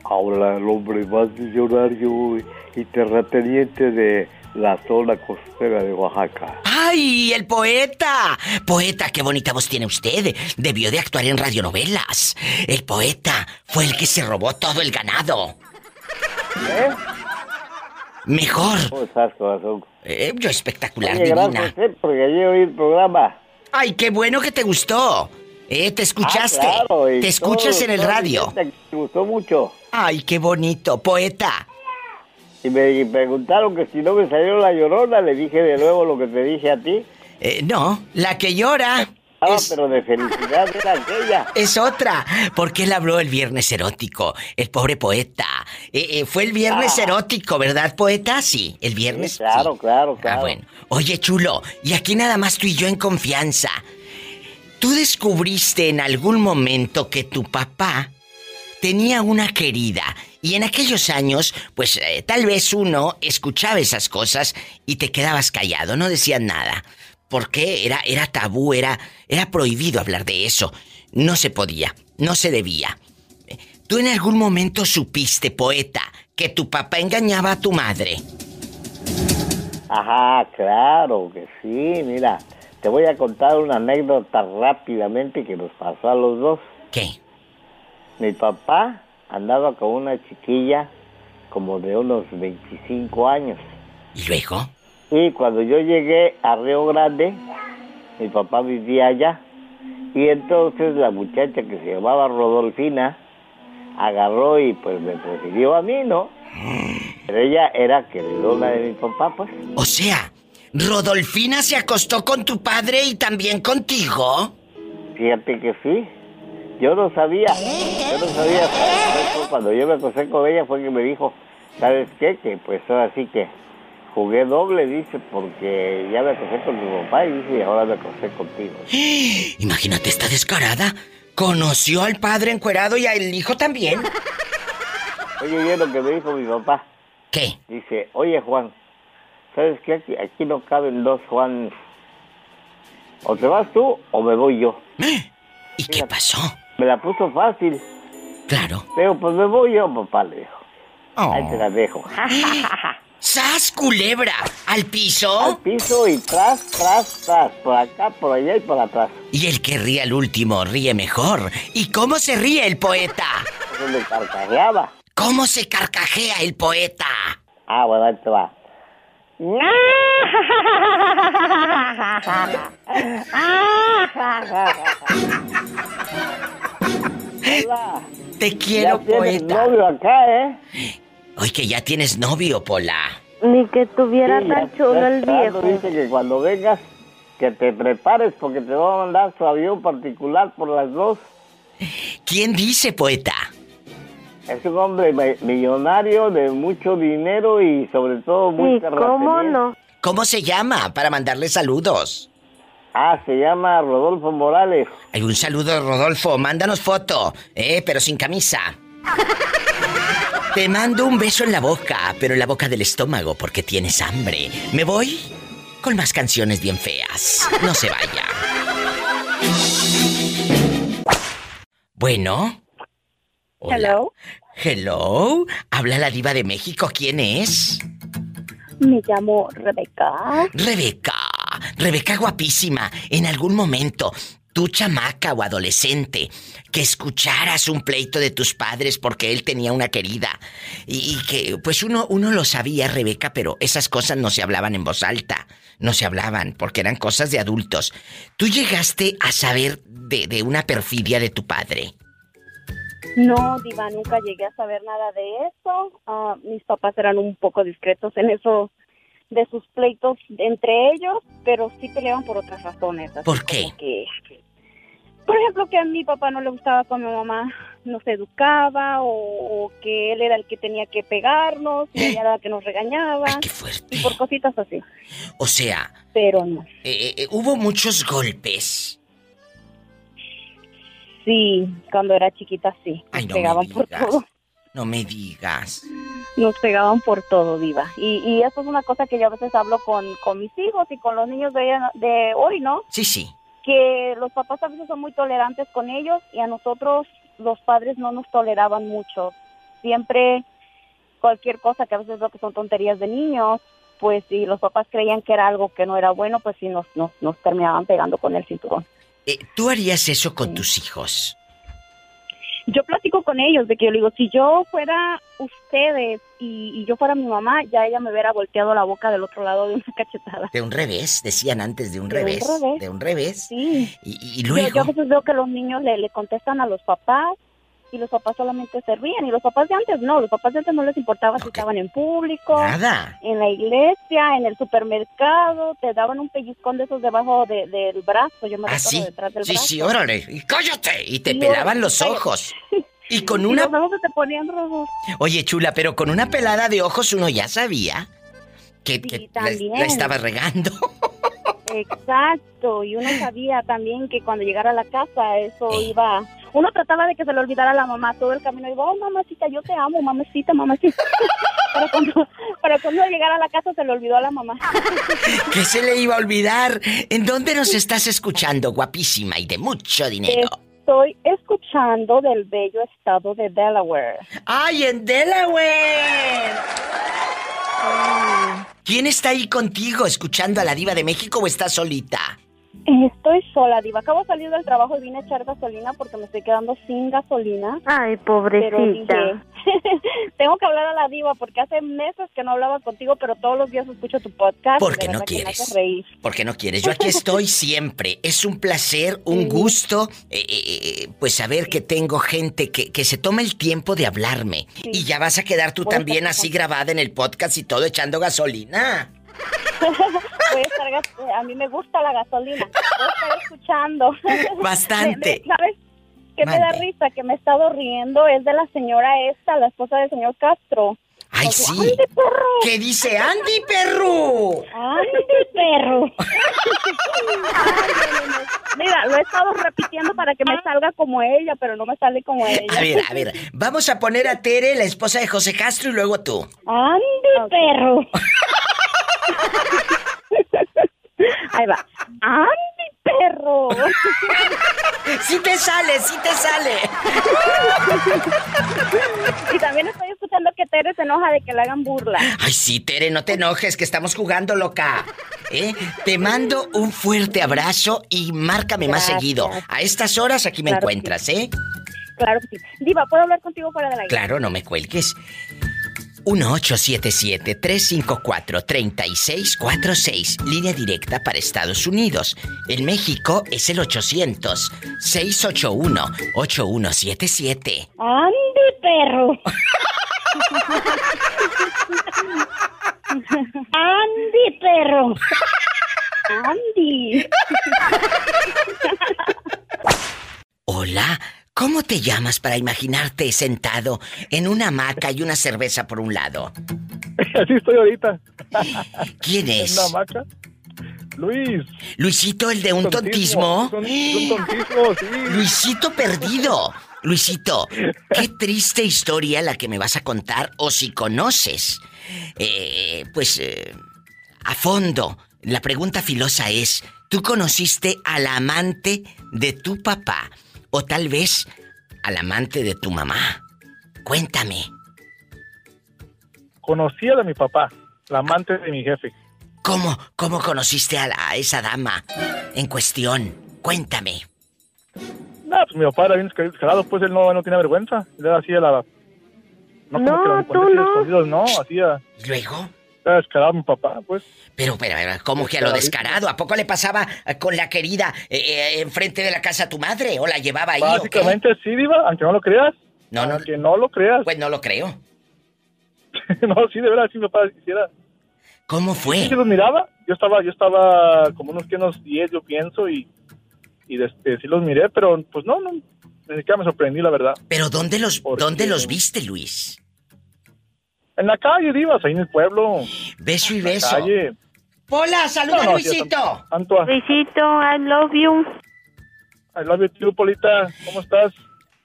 Habla el hombre más millonario y terrateniente de la zona costera de Oaxaca. ¡Ay, el poeta! Poeta, qué bonita voz tiene usted. Debió de actuar en radionovelas. El poeta fue el que se robó todo el ganado. ¿Eh? Mejor. ¿Cómo estás, corazón? Eh, yo espectacular, Oye, divina. gracias, eh, porque el programa. Ay, qué bueno que te gustó. Eh, te escuchaste. Ah, claro, y te escuchas todo- en el radio. Me gustó mucho. Ay, qué bonito, poeta. Y me preguntaron que si no me salió la llorona, le dije de nuevo lo que te dije a ti. Eh, no, la que llora. Es- pero de felicidad era aquella. Es otra, porque él habló el viernes erótico, el pobre poeta. Eh, eh, fue el viernes Ah. erótico, ¿verdad, poeta? Sí, el viernes. Sí, claro, sí. claro, Ah, claro. bueno. Oye, chulo, y aquí nada más tú y yo en confianza. ¿Tú descubriste en algún momento que tu papá tenía una querida? Y en aquellos años, pues eh, tal vez uno escuchaba esas cosas y te quedabas callado, no decías nada. Porque era, era tabú, era, era prohibido hablar de eso. No se podía, no se debía. ¿Tú en algún momento supiste, poeta, que tu papá engañaba a tu madre? Ajá, claro que sí, mira, te voy a contar una anécdota rápidamente que nos pasó a los dos. ¿Qué? Mi papá andaba con una chiquilla como de unos 25 años. ¿Y luego? Y cuando yo llegué a Río Grande, mi papá vivía allá. Y entonces la muchacha que se llamaba Rodolfina agarró y pues me prefirió a mí, ¿no? Pero ella era queridona de mi papá, pues. O sea, Rodolfina se acostó con tu padre y también contigo. Fíjate que sí. Yo no sabía. Yo no sabía. Cuando yo me acosté con ella fue que me dijo, ¿sabes qué? Que pues ahora sí que jugué doble, dice, porque ya me acosté con mi papá y dice, y ahora me acosté contigo. Imagínate esta descarada. Conoció al padre encuerado y al hijo también. Oye, bien lo que me dijo mi papá. ¿Qué? Dice, oye Juan, ¿sabes qué? Aquí, aquí no caben dos Juan. O te vas tú o me voy yo. ¿Y qué pasó? Me la puso fácil. Claro. Pero pues me voy yo, papá, le dijo. Ahí te la dejo. ¡Sas, culebra! ¿Al piso? Al piso y tras, tras, tras. Por acá, por allá y por atrás. Y el que ríe al último ríe mejor. ¿Y cómo se ríe el poeta? Se carcajeaba. ¿Cómo se carcajea el poeta? Ah, bueno, ahí te va. Hola. Te quiero, ya poeta. novio acá, ¿eh? Oye, que ya tienes novio, Pola. Ni que tuviera Sí, tan chulo el viejo. Dice que cuando vengas, que te prepares porque te va a mandar su avión particular por las dos. ¿Quién dice, poeta? Es un hombre mi- millonario de mucho dinero y sobre todo muy terrateniente. ¿Cómo se llama? Para mandarle saludos. Ah, se llama Rodolfo Morales. Hay un saludo, Rodolfo. Mándanos foto, eh, pero sin camisa. Te mando un beso en la boca, pero en la boca del estómago porque tienes hambre. Me voy con más canciones bien feas. No se vaya. Bueno. Hola. Hello. Hello. Habla la diva de México. ¿Quién es? Me llamo Rebeca. Rebeca. Rebeca guapísima. En algún momento, tú chamaca o adolescente, que escucharas un pleito de tus padres porque él tenía una querida. Y, y que, pues uno, uno lo sabía, Rebeca, pero esas cosas no se hablaban en voz alta. No se hablaban porque eran cosas de adultos. ¿Tú llegaste a saber de, de una perfidia de tu padre? No, Diva, nunca llegué a saber nada de eso. Ah, mis papás eran un poco discretos en eso de sus pleitos entre ellos, pero sí peleaban por otras razones. así ¿Por qué? que, por ejemplo, que a mi papá no le gustaba cuando mi mamá nos educaba o, o que él era el que tenía que pegarnos y ella era la que nos regañaba. Y por cositas así. O sea, Pero no. eh, eh, hubo muchos golpes. Sí, cuando era chiquita sí. Nos Ay, no me pegaban por digas. todo. No me digas. Nos pegaban por todo, Diva. Y, y eso es una cosa que yo a veces hablo con, con mis hijos y con los niños de, de hoy, ¿no? Sí, sí. Que los papás a veces son muy tolerantes con ellos y a nosotros los padres no nos toleraban mucho. Siempre cualquier cosa que a veces veo que son tonterías de niños, pues si los papás creían que era algo que no era bueno, pues sí nos, nos, nos terminaban pegando con el cinturón. Eh, ¿Tú harías eso con tus hijos? Yo platico con ellos de que yo le digo, si yo fuera ustedes y, y yo fuera mi mamá, ya ella me hubiera volteado la boca del otro lado de una cachetada. De un revés, decían antes de un De un revés. De un revés. Sí. Y, y Yo, luego. yo a veces veo que los niños le, le contestan a los papás y los papás solamente se ríen. Y los papás de antes no, los papás de antes no les importaba si estaban en público, Nada. en la iglesia, en el supermercado, te daban un pellizcón de esos debajo de- del brazo, yo me ¿Ah, sí? detrás del Sí, brazo. sí, órale. Y cállate. Y te Y pelaban los cállate. ojos. Y con Y una... los ojos se te ponían rojos. Oye, chula, pero con una pelada de ojos uno ya sabía que, que la, la estaba regando. Exacto, y uno sabía también que cuando llegara a la casa eso iba... Uno trataba de que se le olvidara a la mamá todo el camino. Iba, oh, mamacita, yo te amo, mamacita, mamacita. Pero cuando, pero cuando llegara a la casa se le olvidó a la mamá. ¿Qué se le iba a olvidar? ¿En dónde nos estás escuchando, guapísima y de mucho dinero? Estoy escuchando del bello estado de Delaware. ¡Ay, en Delaware! ¿Quién está ahí contigo escuchando a la diva de México o estás solita? Estoy sola, Diva. Acabo de salir del trabajo y vine a echar gasolina porque me estoy quedando sin gasolina. Ay, Pero pobrecita. dije, tengo que hablar a la Diva porque hace meses que no hablaba contigo, pero todos los días escucho tu podcast. ¿Por y de qué no quieres? Porque no quieres. Yo aquí estoy siempre. Es un placer, un gusto, eh, eh, eh, pues saber que tengo gente que, que se toma el tiempo de hablarme. Y ya vas a quedar tú Voy también así grabada en el podcast y todo echando gasolina. Voy a estar gas- a mí me gusta la gasolina. Voy a estar escuchando. Bastante. ¿Sabes qué me da risa? Que me he estado riendo. Es de la señora esta, la esposa del señor Castro. ¡Ay, Porque, sí! ¡Andy, perro! ¿Qué dice Andy, perro? ¡Andy, perro! Mira, lo he estado repitiendo para que me salga como ella, pero no me sale como ella. A ver, a ver. Vamos a poner a Tere, la esposa de José Castro, y luego tú. ¡Andy, perro! Ahí va. ¡Andy, perro! ¡Sí te sale, sí te sale! y también estoy escuchando que Tere se enoja de que le hagan burla. Ay, sí, Tere, no te enojes, que estamos jugando, loca. ¿Eh? Te mando un fuerte abrazo y márcame más seguido. A estas horas aquí me Claro encuentras, ¿eh? Claro que sí. Diva, ¿puedo hablar contigo fuera de la Claro, no me cuelgues. 1877-354-3646, línea directa para Estados Unidos. En México es el 800-681-8177. ¡Andy, perro! ¡Andy, perro! ¡Andy! Hola, ¿cómo te llamas para imaginarte sentado en una hamaca y una cerveza por un lado? Así estoy ahorita. ¿Quién es? En una hamaca. Luis. Luisito, el de un tontismo. Un, un tontismo, sí. Luisito perdido. Luisito, qué triste historia la que me vas a contar o si conoces. Eh, pues eh, a fondo, la pregunta filosa es, ¿tú conociste al amante de tu papá o tal vez al amante de tu mamá? Cuéntame. Conocí a la de mi papá, la amante de mi jefe. ¿Cómo, cómo conociste a, la- a esa dama en cuestión? Cuéntame. No, pues mi papá era bien descar- descarado, pues él no, no tenía vergüenza. Él era así a la... No, como que los escondidos, escondidos, no, hacía... ¿Luego? Descarado mi papá, pues. Pero, pero, ¿cómo que a lo descarado? ¿A poco le pasaba con la querida eh, eh, enfrente de la casa a tu madre? ¿O la llevaba ahí o qué? Básicamente sí, Diva, aunque no lo creas. No, no. Aunque no lo creas. Pues no lo creo. no, sí, de verdad, sí, mi papá quisiera. ¿Cómo fue? Sí, sí los miraba. Yo estaba, yo estaba como unos que unos 10, yo pienso, y, y este, sí los miré, pero pues no, no, ni siquiera me sorprendí, la verdad. ¿Pero dónde los, dónde los viste, Luis? En la calle, Divas, ahí en el pueblo. Beso y En la beso. calle. Hola, saluda No, no, Luisito. Luisito, I love you. I love you too, Polita. ¿Cómo estás?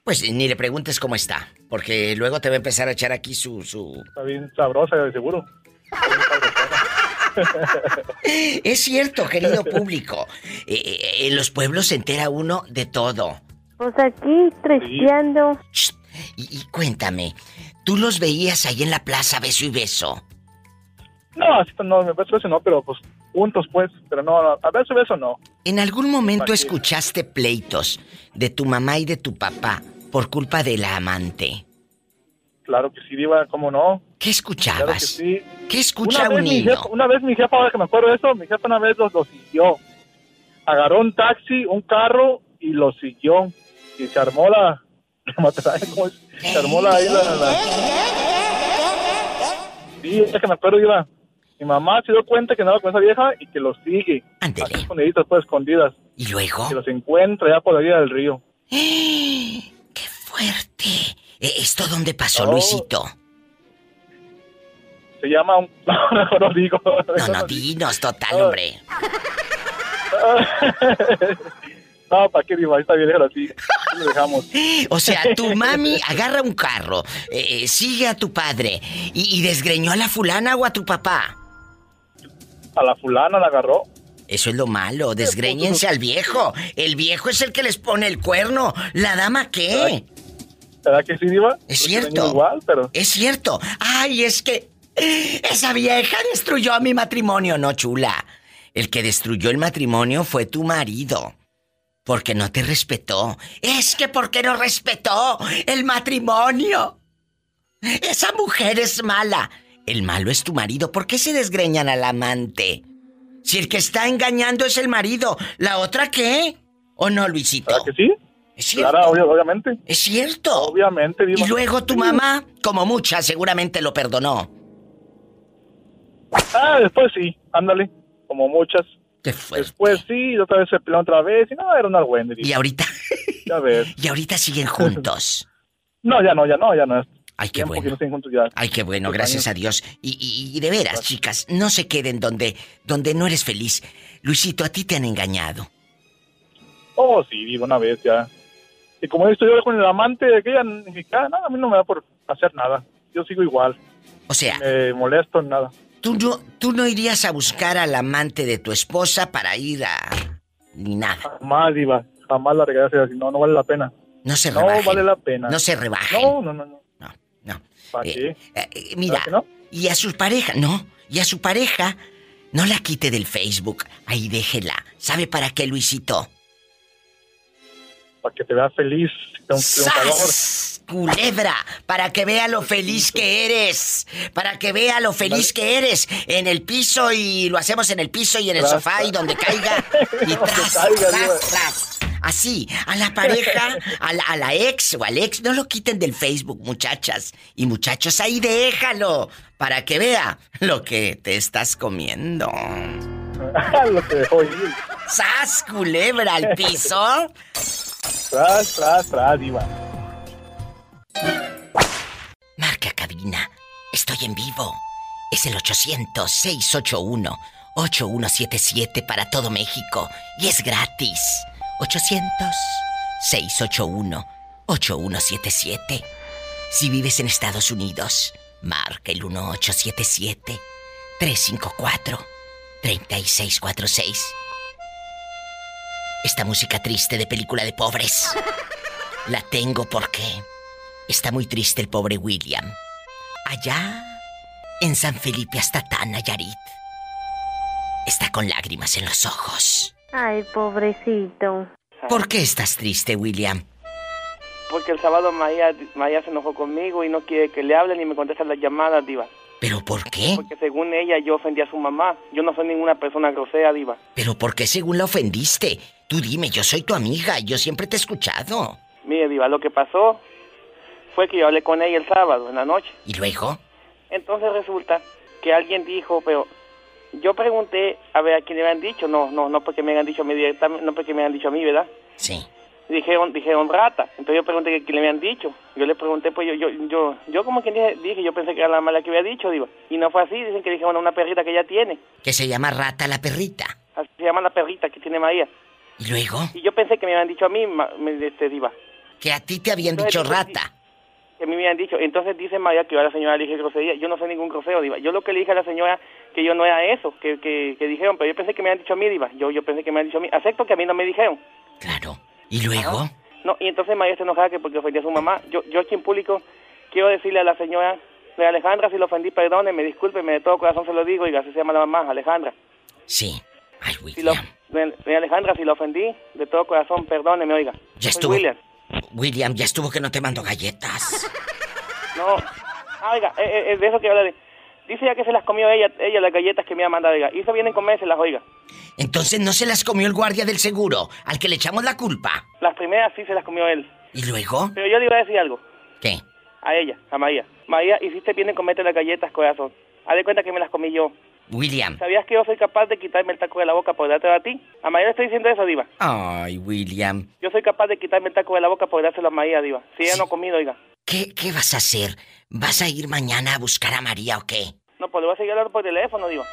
Pues ni le preguntes cómo está, porque luego te va a empezar a echar aquí su... su... Está bien sabrosa, de seguro. Es cierto, querido público. Eh, eh, en los pueblos se entera uno de todo. Pues aquí, tresteando. Y, y cuéntame, ¿tú los veías ahí en la plaza beso y beso? No, así no, beso, beso no, pero pues juntos, pues. Pero no, a beso, beso no. ¿En algún momento escuchaste pleitos de tu mamá y de tu papá por culpa de la amante? Claro que sí, Diva, ¿cómo no? ¿Qué escuchabas? Claro que sí. ¿Qué escucha una un niño? jefa- una vez mi jefa, ahora que me acuerdo de eso, mi jefa una vez los, los siguió. Agarró un taxi, un carro y los siguió. Y se armó la, como se armó la, ahí la, la- Sí, es que me acuerdo, iba. Mi mamá se dio cuenta que andaba con esa vieja y que los sigue. Así escondiditas, pues, escondidas. ¿Y luego? Que los encuentra ya por la orilla del río. ¡Qué fuerte! Eh, ¿Esto dónde pasó, Oh. Luisito? Se llama un... No, no digo. No, no, dinos, total, hombre. No, ¿para qué digo? Ahí está bien, así. Ahí Lo dejamos. O sea, tu mami agarra un carro, eh, sigue a tu padre y, y desgreñó a la fulana o a tu papá. A la fulana la agarró. Eso es lo malo, desgreñense al viejo. El viejo es el que les pone el cuerno. ¿La dama qué? ¿Verdad que sí, Diva? Es cierto. Igual, pero... Es cierto. Ay, es que esa vieja destruyó mi matrimonio, no chula. El que destruyó el matrimonio fue tu marido. Porque no te respetó. Es que porque no respetó el matrimonio. Esa mujer es mala. El malo es tu marido. ¿Por qué se desgreñan al amante? Si el que está engañando es el marido, ¿la otra qué? ¿O no, Luisito? ¿Verdad que sí? Es cierto. Claro, obvio- obviamente. Es cierto. Obviamente, Diva. Y luego tu mamá, como muchas, seguramente lo perdonó. Ah, después sí, ándale. Como muchas. Qué fuerte. Después sí, otra vez se peleó otra vez. Y no, era una buena. Y ahorita, Ya ves. y ahorita siguen juntos. No, ya no, ya no, ya no. Ay, qué bueno. no. Ay, qué bueno, gracias a Dios. Y, y- y de veras, chicas, no se queden donde, donde no eres feliz. Luisito, a ti te han engañado. Oh, sí, digo una vez ya. Y como estoy yo con el amante de aquella, siquiera, nada, a mí no me da por hacer nada. Yo sigo igual. O sea, Me molesto en nada. Tú no, tú no irías a buscar al amante de tu esposa para ir a... ni nada. Jamás, Diva. Jamás la regalas así. No, no vale la pena. No se No rebajen. vale la pena. No se rebajen. No, no, no. no. no. ¿Para Eh, qué? eh, eh, mira, ¿Verdad que no? y a su pareja, no, y a su pareja, no la quite del Facebook, ahí déjela. ¿Sabe para qué, Luisito? Para que te veas feliz. ¡Sas! Culebra, para que vea lo feliz que eres, para que vea lo feliz que eres en el piso y lo hacemos en el piso y en el sofá y donde caiga y tras, tras, tras. Así, a la pareja, a la, a la ex o al ex, no lo quiten del Facebook, muchachas. Y muchachos, ahí déjalo, para que vea lo que te estás comiendo. lo que dejó ir. ¡Sas, culebra al piso! Tras, tras, tras, Diva. Marca cabina. Estoy en vivo. Es el 800-681-8177 para todo México. Y es gratis. 800-681-8177. Si vives en Estados Unidos, marca el 1877-354-3646. Esta música triste de película de pobres. La tengo porque está muy triste el pobre William. Allá, en San Felipe hasta Nayarit. Está con lágrimas en los ojos. Ay, pobrecito. ¿Por qué estás triste, William? Porque el sábado Maya, Maya se enojó conmigo y no quiere que le hable ni me contesta las llamadas, Diva. ¿Pero por qué? Porque según ella yo ofendí a su mamá. Yo no soy ninguna persona grosera, Diva. ¿Pero por qué según la ofendiste? Tú dime, yo soy tu amiga, yo siempre te he escuchado. Mire, Diva, lo que pasó fue que yo hablé con ella el sábado en la noche. ¿Y luego? Entonces resulta que alguien dijo, pero yo pregunté a ver a quién le habían dicho. No, no, no porque me hayan dicho a mí directamente, no porque me hayan dicho a mí, ¿verdad? Sí. Dijeron, dijeron rata. Entonces yo pregunté que quién le habían dicho. Yo le pregunté, pues yo, yo, yo, yo como quien dije, dije, yo pensé que era la mala que había dicho, Diva. Y no fue así, dicen que dijeron a una perrita que ella tiene. Que se llama Rata la perrita. Así se llama la perrita que tiene María. ¿Y luego? Y yo pensé que me habían dicho a mí, este, Diva. Que a ti te habían Entonces, dicho rata. Que a mí me habían dicho. Entonces dice María que yo a la señora le dije grosería. Yo no soy ningún grosero, Diva. Yo lo que le dije a la señora que yo no era eso, que, que, que dijeron, pero yo pensé que me habían dicho a mí, Diva. Yo, yo pensé que me habían dicho a mí. Acepto que a mí no me dijeron. ¿Y luego? No, y entonces María se enojaba que porque ofendí a su mamá. Yo, yo aquí en público quiero decirle a la señora de Alejandra, si lo ofendí, perdóneme, discúlpeme, de todo corazón se lo digo, y así se llama la mamá, Alejandra. Sí. Si lo, de, de Alejandra, si lo ofendí, de todo corazón, perdóneme, oiga. Ya estuvo. William. William, ya estuvo que no te mando galletas. No. Ah, oiga, eh, eh, de eso que habla de... Dice ya que se las comió ella, ella las galletas que me ha mandado, oiga. Y se vienen con las oiga. Entonces no se las comió el guardia del seguro, al que le echamos la culpa. Las primeras sí se las comió él. ¿Y luego? Pero yo le iba a decir algo. ¿Qué? A ella, a María. María, hiciste bien en comerte las galletas, corazón. Haz de cuenta que me las comí yo. William. ¿Sabías que yo soy capaz de quitarme el taco de la boca por dártelo a ti? A María le estoy diciendo eso, Diva. Ay, William. Yo soy capaz de quitarme el taco de la boca por dárselo a María, Diva. Si ella no ha comido, oiga. ¿Qué, ¿Qué vas a hacer? ¿Vas a ir mañana a buscar a María o qué? No, pues le voy a seguir hablando por teléfono, Diva.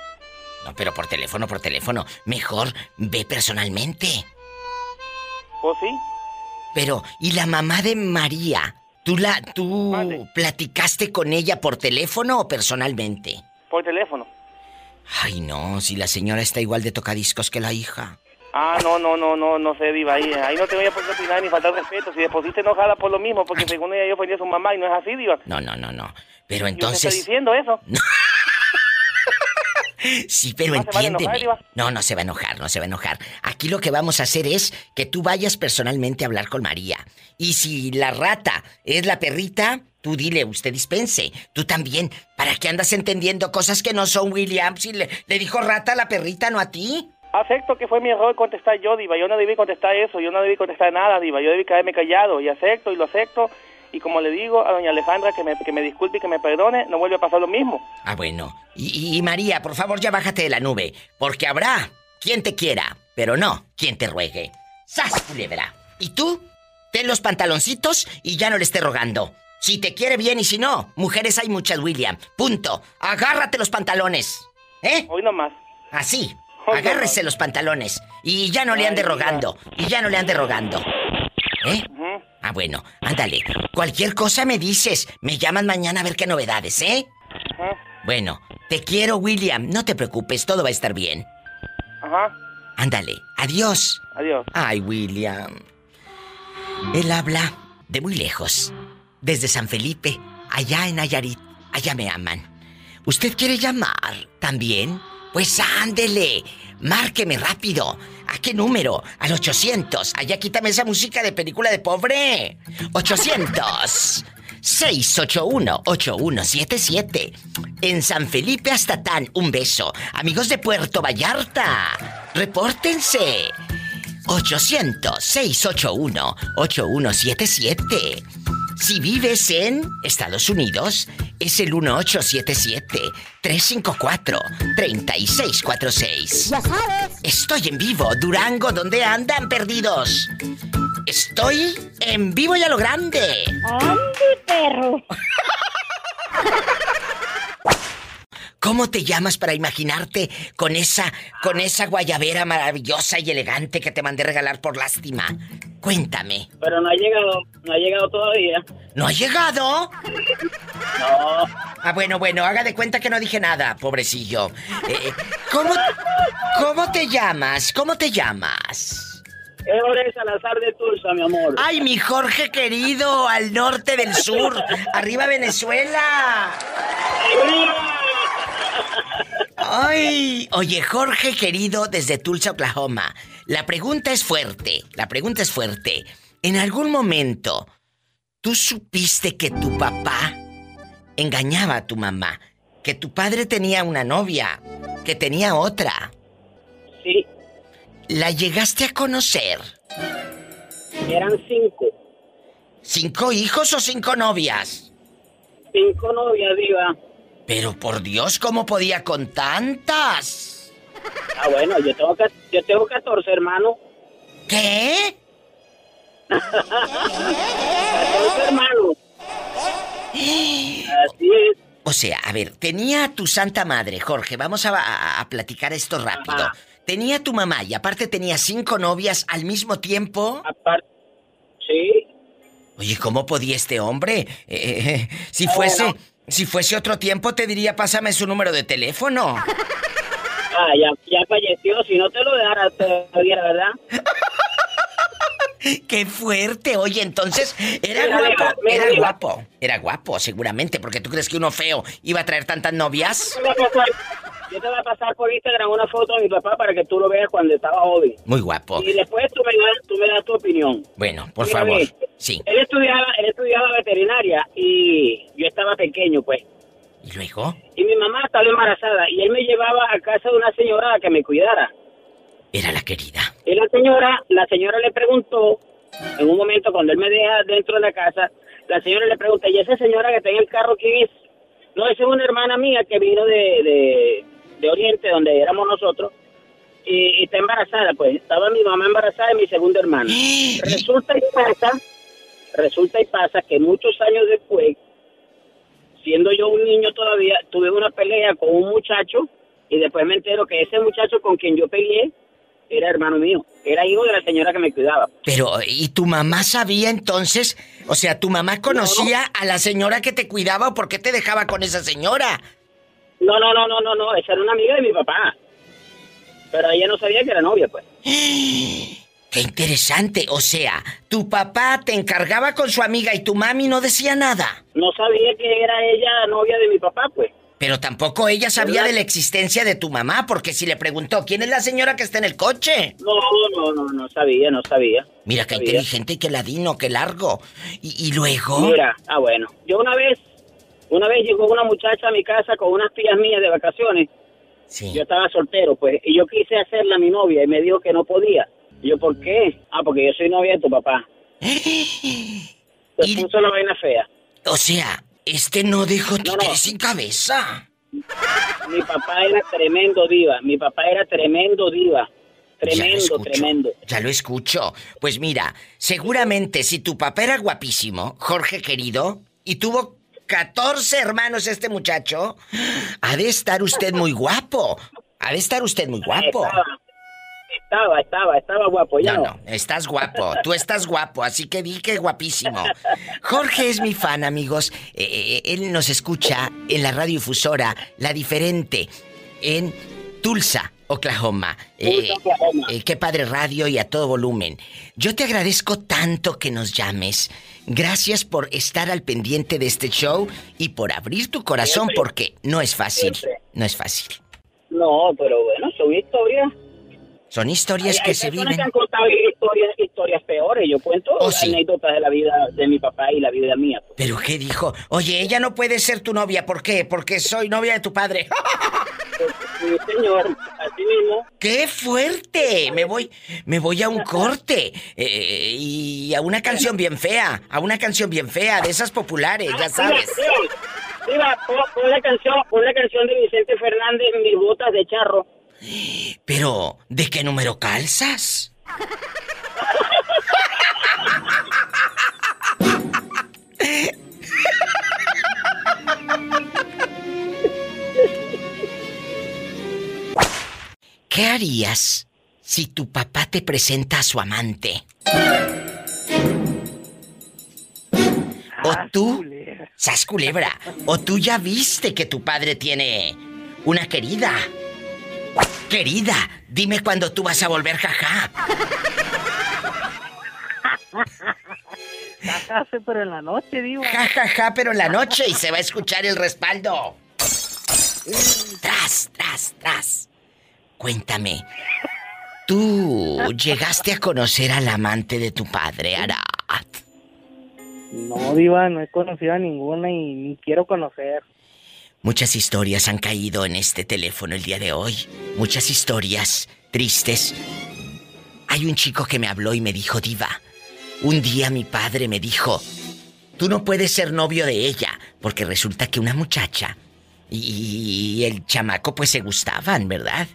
No, pero por teléfono, por teléfono. Mejor ve personalmente. ¿Pues sí? Pero, ¿y la mamá de María? ¿Tú la, tú platicaste con ella por teléfono o personalmente? Por teléfono. Ay, no, si la señora está igual de tocadiscos que la hija. Ah, no, no, no, no, no sé, Diva. Ahí, ahí no te voy a poner opinar ni faltar respeto. Si después te enojada por lo mismo, porque según ella yo ponía a su mamá y no es así, Diva. No, no, no, no. Pero ¿Y usted está entonces. diciendo eso? Sí, pero ¿No enojar, entiéndeme. No, no se va a enojar, no se va a enojar. Aquí lo que vamos a hacer es que tú vayas personalmente a hablar con María. Y si la rata es la perrita, tú dile, usted dispense. Tú también. ¿Para qué andas entendiendo cosas que no son William? Si le, le dijo rata a la perrita, no a ti. Acepto que fue mi error contestar yo, Diva. Yo no debí contestar eso. Yo no debí contestar nada, Diva. Yo debí quedarme callado. Y acepto y lo acepto. Y como le digo a doña Alejandra que me, que me disculpe y que me perdone, no vuelve a pasar lo mismo. Ah, bueno. Y, y- María, por favor, ya bájate de la nube. Porque habrá quien te quiera, pero no quien te ruegue. ¡Sas, culebra! ¿Y tú? Ten los pantaloncitos y ya no le esté rogando. Si te quiere bien y si no, mujeres hay muchas, William. Punto. Agárrate los pantalones. ¿Eh? Hoy nomás. Así. Hoy Agárrese los pantalones. Y ya no le ande rogando. Y ya no le ande rogando. ¿Eh? Ah, bueno, ándale. Cualquier cosa me dices. Me llaman mañana a ver qué novedades, ¿eh? Bueno, te quiero, William. No te preocupes, todo va a estar bien. Ajá. Ándale, adiós. Adiós. Ay, William. Él habla de muy lejos. Desde San Felipe, allá en Nayarit. Allá me aman. ¿Usted quiere llamar también? Pues ándele. Márqueme rápido. ¿A qué número? Al 800. Allá quítame esa música de película de pobre. 800. 681-8177. En San Felipe hasta tan, un beso. Amigos de Puerto Vallarta, repórtense. 800-681-8177. Si vives en Estados Unidos, es el 1877-354-3646. Ya sabes. Estoy en vivo, Durango, ¿dónde andan perdidos? Estoy en vivo y a lo grande. ¡Ande, perro! ¿Cómo te llamas para imaginarte con esa con esa guayabera maravillosa y elegante que te mandé regalar por lástima? Cuéntame. Pero no ha llegado, no ha llegado todavía. ¿No ha llegado? No. Ah, bueno, bueno, haga de cuenta que no dije nada, pobrecillo. Eh, ¿cómo, ¿Cómo te llamas? ¿Cómo te llamas? Jorge Salazar de Tulsa, mi amor. Ay, mi Jorge querido, al norte del sur, arriba Venezuela. Ay, oye, Jorge querido, desde Tulsa, Oklahoma. La pregunta es fuerte, la pregunta es fuerte. ¿En algún momento tú supiste que tu papá engañaba a tu mamá? Que tu padre tenía una novia, que tenía otra. Sí. ¿La llegaste a conocer? Eran cinco. ¿Cinco hijos o cinco novias? Cinco novias, diva. Pero por Dios, ¿cómo podía con tantas? Ah, bueno, yo tengo, yo tengo 14 hermanos. ¿Qué? 14 hermanos. Así es. O sea, a ver, tenía tu santa madre, Jorge, vamos a, a- a platicar esto rápido. Tenía tu mamá y aparte tenía cinco novias al mismo tiempo. Aparte, sí. Oye, ¿cómo podía este hombre? Eh, eh, si Ah, fuese, bueno. Si fuese otro tiempo te diría, pásame su número de teléfono. Ah, ya, ya falleció. Si no te lo dejara, te lo diera, ¿verdad? ¡Qué fuerte! Oye, entonces, era guapo, era guapo, era guapo, seguramente, porque tú crees que uno feo iba a traer tantas novias. Yo te voy a pasar- por Instagram una foto de mi papá para que tú lo veas cuando estaba joven. Muy guapo. Y después tú me das, tú me das tu opinión. Bueno, por Mira, favor. Sí. Él estudiaba, él estudiaba veterinaria y yo estaba pequeño, pues. ¿Y luego? Y mi mamá estaba embarazada y él me llevaba a casa de una señora a que me cuidara. Era la querida. Y la señora, la señora le preguntó En un momento, cuando él me deja dentro de la casa, la señora le pregunta, ¿y esa señora que está en el carro quién es? No, esa es una hermana mía que vino de, de, de Oriente, donde éramos nosotros, y, y está embarazada, pues. Estaba mi mamá embarazada y mi segunda hermana. Resulta y pasa, resulta y pasa que muchos años después, siendo yo un niño todavía, tuve una pelea con un muchacho y después me entero que ese muchacho con quien yo peleé era hermano mío, era hijo de la señora que me cuidaba. Pero, ¿y tu mamá sabía entonces? O sea, ¿tu mamá conocía a la señora que te cuidaba o por qué te dejaba con esa señora? No, no, no, no, no, no, esa era una amiga de mi papá. Pero ella no sabía que era novia, pues. Qué interesante. O sea, tu papá te encargaba con su amiga y tu mami no decía nada. No sabía que era ella novia de mi papá, pues. Pero tampoco ella sabía de la existencia de tu mamá, porque si le preguntó, ¿quién es la señora que está en el coche? No, no, no, no sabía, no sabía. Mira, qué Sabía. inteligente y qué ladino, qué largo. Y, y luego... Mira, ah, bueno. Yo una vez, una vez llegó una muchacha a mi casa con unas tías mías de vacaciones. Yo estaba soltero, pues, y yo quise hacerla mi novia y me dijo que no podía. Y yo, ¿por qué? Ah, porque yo soy novia de tu papá. Se puso la vaina fea. O sea, este no dejó títeres sin cabeza. Mi papá era tremendo diva. Mi papá era tremendo diva. Tremendo, tremendo. Ya lo escucho. Pues mira, seguramente si tu papá era guapísimo, Jorge querido, y tuvo 14 hermanos este muchacho, ha de estar usted muy guapo. Ha de estar usted muy guapo. Estaba, estaba, estaba guapo. Ya No, no. estás guapo. Tú estás guapo, así que di que guapísimo. Jorge es mi fan, amigos. Eh, eh, él nos escucha en la radiodifusora La Diferente, en Tulsa, Oklahoma. Eh, eh, qué padre radio y a todo volumen. Yo te agradezco tanto que nos llames. Gracias por estar al pendiente de este show y por abrir tu corazón Siempre. porque no es fácil. Siempre. No es fácil. No, pero bueno, son historias. Son historias Hay- que hay se viven. que han contado historias, historias peores. Yo cuento Oh, sí. anécdotas de la vida de mi papá y la vida mía. ¿Pero qué dijo? Oye, ella no puede ser tu novia. ¿Por qué? Porque soy novia de tu padre. Sí, señor, así mismo. ¡Qué fuerte! Me voy, me voy a un corte. eh, y a una canción bien fea. A una canción bien fea, de esas populares, ya sabes. Diva, diva, diva, pon, pon la canción, pon la canción de Vicente Fernández, Mis botas de charro. Pero, ¿de qué número calzas? ¿Qué harías si tu papá te presenta a su amante? O tú, sas culebra, o tú ya viste que tu padre tiene una querida. Querida, dime cuándo tú vas a volver, jaja. Sácase, pero en la noche, digo. Ja, ja, ja, pero en la noche y se va a escuchar el respaldo. Tras, tras, tras. Cuéntame, ¿tú llegaste a conocer al amante de tu padre, Arat? No, Diva, no he conocido a ninguna y ni quiero conocer. Muchas historias han caído en este teléfono el día de hoy. Muchas historias tristes. Hay un chico que me habló y me dijo, Diva, un día mi padre me dijo, tú no puedes ser novio de ella, porque resulta que una muchacha y, el chamaco pues se gustaban, ¿verdad?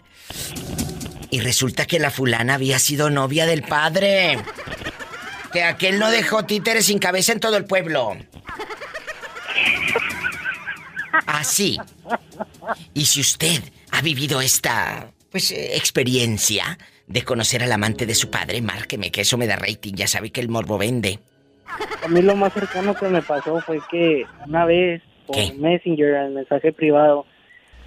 Y resulta que la fulana había sido novia del padre. Que aquel no dejó títeres sin cabeza en todo el pueblo. Así. Y si usted ha vivido esta, pues, experiencia de conocer al amante de su padre, márqueme, que eso me da rating. Ya sabe que el morbo vende. A mí lo más cercano que me pasó fue que una vez por ¿Qué? Messenger, al mensaje privado,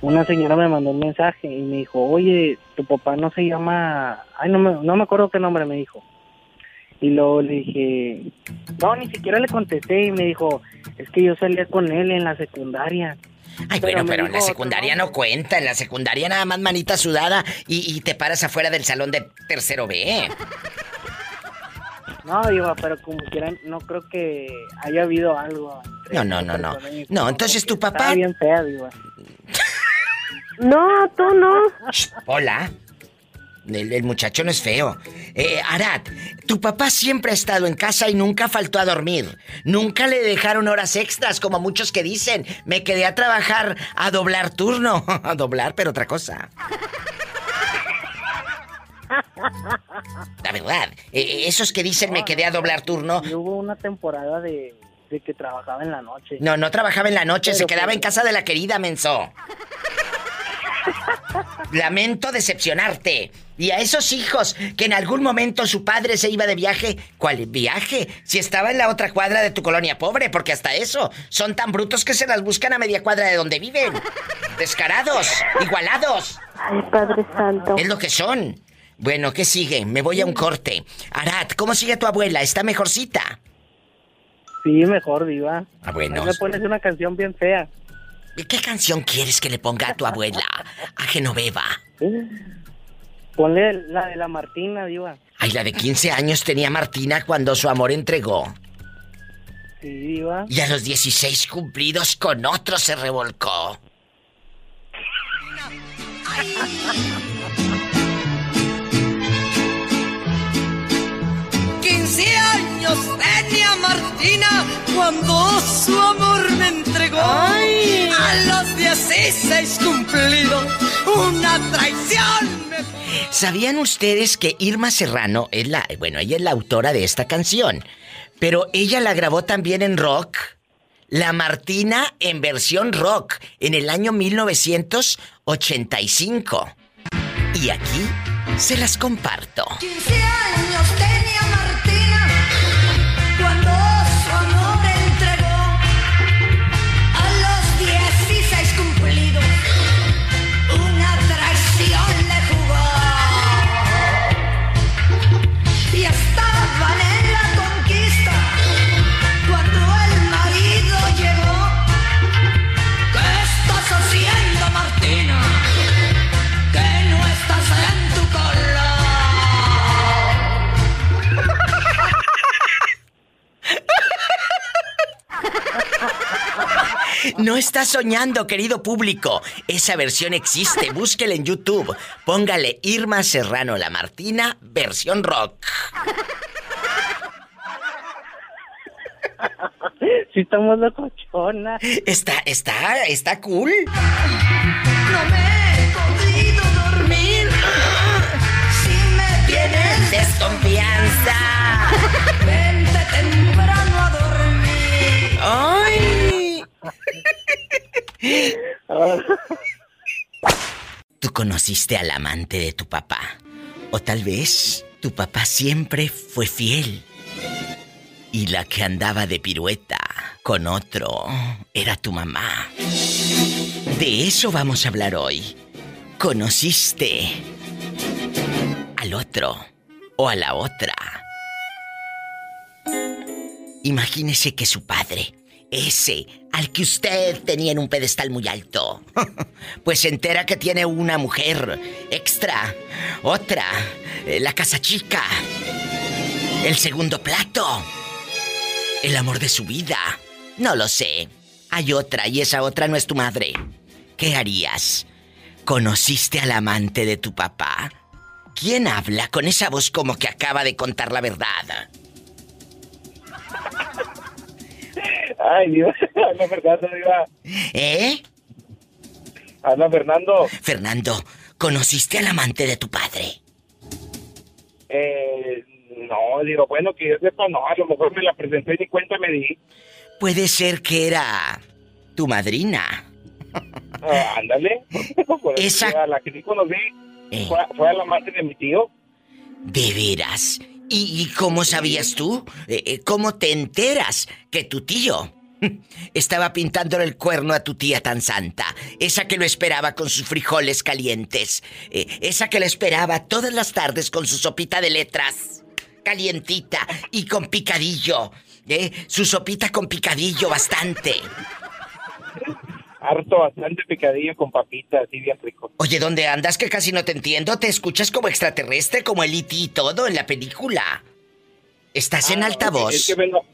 una señora me mandó un mensaje y me dijo, oye, tu papá no se llama... Ay, no me, no me acuerdo qué nombre me dijo. Y luego le dije, no, ni siquiera le contesté y me dijo, es que yo salía con él en la secundaria. Ay, Pero bueno, pero en la secundaria no cuenta. En la secundaria nada más manita sudada y, y te paras afuera del salón de tercero B. No, digo, pero como quieran, no creo que haya habido algo. entre No, no, no, no. No, entonces tu papá... Está bien fea, digo. No, tú no. Hola. El, el muchacho no es feo. Eh, Arad, tu papá siempre ha estado en casa y nunca faltó a dormir. Nunca le dejaron horas extras, como muchos que dicen. Me quedé a trabajar a doblar turno. a doblar, pero otra cosa. La verdad, eh, esos que dicen me quedé a doblar turno. Y hubo una temporada de, de que trabajaba en la noche. No, no trabajaba en la noche, se quedaba pues- en casa de la querida menso. Lamento decepcionarte. Y a esos hijos que en algún momento su padre se iba de viaje, ¿cuál viaje? Si estaba en la otra cuadra de tu colonia pobre, porque hasta eso son tan brutos que se las buscan a media cuadra de donde viven. Descarados, igualados. Ay, Padre Santo. Es lo que son. Bueno, ¿qué sigue? Me voy a un corte. Arad, ¿cómo sigue tu abuela? ¿Está mejorcita? Sí, mejor, Diva. Ah, bueno. Ahí me pones una canción bien fea. ¿Qué canción quieres que le ponga a tu abuela? A Genoveva. Ponle la de la Martina, Diva. Ay, la de 15 años tenía Martina cuando su amor entregó. Sí, Diva. Y a los 16 cumplidos con otro se revolcó. 15 años tenía Martina cuando su amor me entregó. A los 16 cumplidos, una traición me ¿Sabían ustedes que Irma Serrano es la, bueno, ella es la autora de esta canción, pero ella la grabó también en rock? La Martina en versión rock en el año 1985. Y aquí se las comparto. 15 años No está soñando, querido público. Esa versión existe. Búsquela en YouTube. Póngale Irma Serrano La Martina, versión rock. Sí, estamos locochona. Está, está, está cool. No me he podido dormir. Si me tienes desconfianza. Vente temprano a dormir. ¡Ay! Tú conociste al amante de tu papá. O tal vez tu papá siempre fue fiel. Y la que andaba de pirueta con otro era tu mamá. De eso vamos a hablar hoy. ¿Conociste al otro o a la otra? Imagínese que su padre, ese al que usted tenía en un pedestal muy alto, pues se entera que tiene una mujer extra, otra, eh, la casa chica, el segundo plato, el amor de su vida. No lo sé. Hay otra y esa otra no es tu madre. ¿Qué harías? ¿Conociste al amante de tu papá? ¿Quién habla con esa voz como que acaba de contar la verdad? Ay, Dios, Ana Fernando, Diva. ¿Eh? Ana Fernando. Fernando, ¿conociste al amante de tu padre? Eh, no, digo, bueno, que yo sepa, no, a lo mejor me la presenté y ni cuenta me di. Puede ser que era tu madrina. Ah, ándale. Esa- A la que sí conocí Eh. fue, fue a la amante de mi tío. ¿De veras? ¿Y, y cómo sabías tú? Eh, eh, ¿Cómo te enteras que tu tío estaba pintándole el cuerno a tu tía tan santa? Esa que lo esperaba con sus frijoles calientes. Eh, esa que lo esperaba todas las tardes con su sopita de letras. Calientita y con picadillo. ¿eh? Su sopita con picadillo bastante. Harto, bastante picadillo con papitas, así bien rico. Oye, ¿dónde andas que casi no te entiendo? ¿Te escuchas como extraterrestre, como el E.T. y todo en la película? ¿Estás en Ah, altavoz? Es que vengo...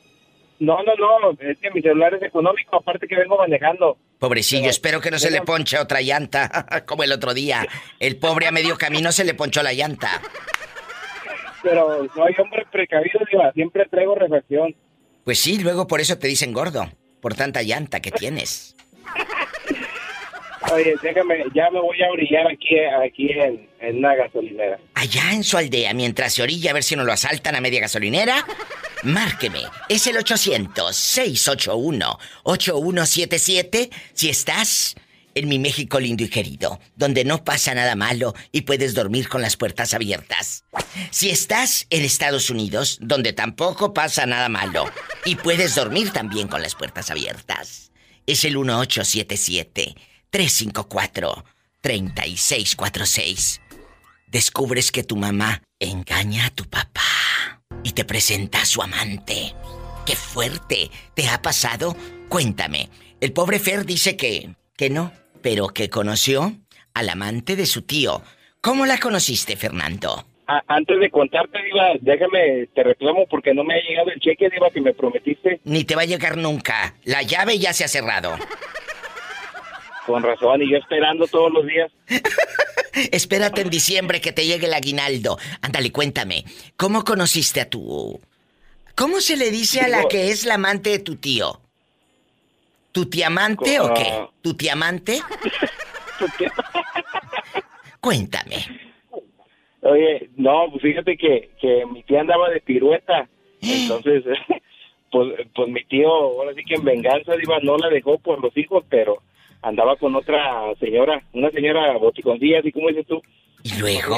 No, no, no, es que mi celular es económico, aparte que vengo manejando. Pobrecillo, espero que no se le ponche otra llanta, como el otro día. El pobre a medio camino se le ponchó la llanta. Pero soy hombre precavido, Diva, siempre traigo refacción. Pues sí, luego por eso te dicen gordo, por tanta llanta que tienes. Oye, déjame, ya me voy a orillar aquí, aquí en, en una gasolinera. Allá en su aldea, mientras se orilla a ver si no lo asaltan a media gasolinera, márqueme. Es el 800-681-8177 si estás en mi México lindo y querido, donde no pasa nada malo y puedes dormir con las puertas abiertas. Si estás en Estados Unidos, donde tampoco pasa nada malo y puedes dormir también con las puertas abiertas. Es el 1877 354-3646. Descubres que tu mamá engaña a tu papá y te presenta a su amante. ¡Qué fuerte! ¿Te ha pasado? Cuéntame. El pobre Fer dice que, que no, pero que conoció al amante de su tío. ¿Cómo la conociste, Fernando? Antes de contarte, Diva, déjame, te reclamo porque no me ha llegado el cheque, Diva, que me prometiste. Ni te va a llegar nunca. La llave ya se ha cerrado. Con razón, y yo esperando todos los días. Espérate en diciembre que te llegue el aguinaldo. Ándale, cuéntame. ¿Cómo conociste a tu... ¿Cómo se le dice a la que es la amante de tu tío? ¿Tu tiamante o qué? Ah. ¿Tu tiamante? Cuéntame. Oye, no, pues fíjate que, que mi tía andaba de pirueta. Entonces, pues, pues mi tío, ahora sí que en venganza, Diva, no la dejó por los hijos, pero andaba con otra señora, una señora boticoncilla, así como dices tú. ¿Y luego?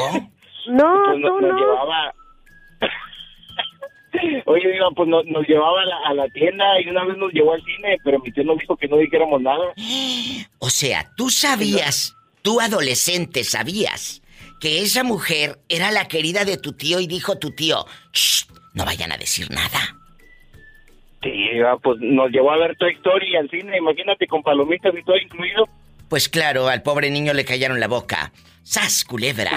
No, Pues nos, tú nos no. llevaba... Oye, Diva, pues nos, nos llevaba a la, a la tienda y una vez nos llevó al cine, pero mi tío nos dijo que no dijéramos nada. O sea, tú sabías, tú adolescente sabías que esa mujer era la querida de tu tío y dijo tu tío, "Shh, no vayan a decir nada. Sí, pues nos llevó a ver Toy Story al cine, imagínate, con palomitas y todo incluido. Pues claro, al pobre niño le callaron la boca. ¡Sas, culebra!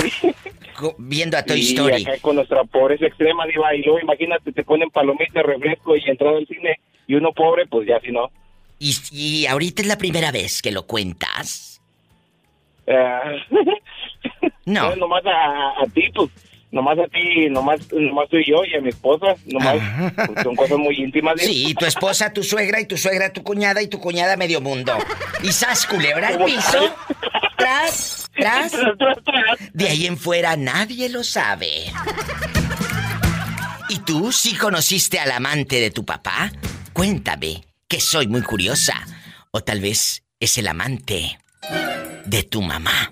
Viendo a Toy Y Story. acá con nuestra pobreza extrema, Diva, y luego imagínate, te ponen palomitas, refresco y entrar al cine, y uno pobre, pues ya si no. Y, y ahorita es la primera vez que lo cuentas. Ah, No. nomás a, a ti, pues, nomás a ti, nomás, nomás tú y yo y a mi esposa, nomás, pues, son cosas muy íntimas. Diva. Sí, tu esposa, tu suegra y tu suegra, tu cuñada y tu cuñada medio mundo. Y sas, culebra al piso. Tras, tras. De ahí en fuera nadie lo sabe. ¿Y tú sí conociste al amante de tu papá? Cuéntame, que soy muy curiosa. O tal vez es el amante de tu mamá.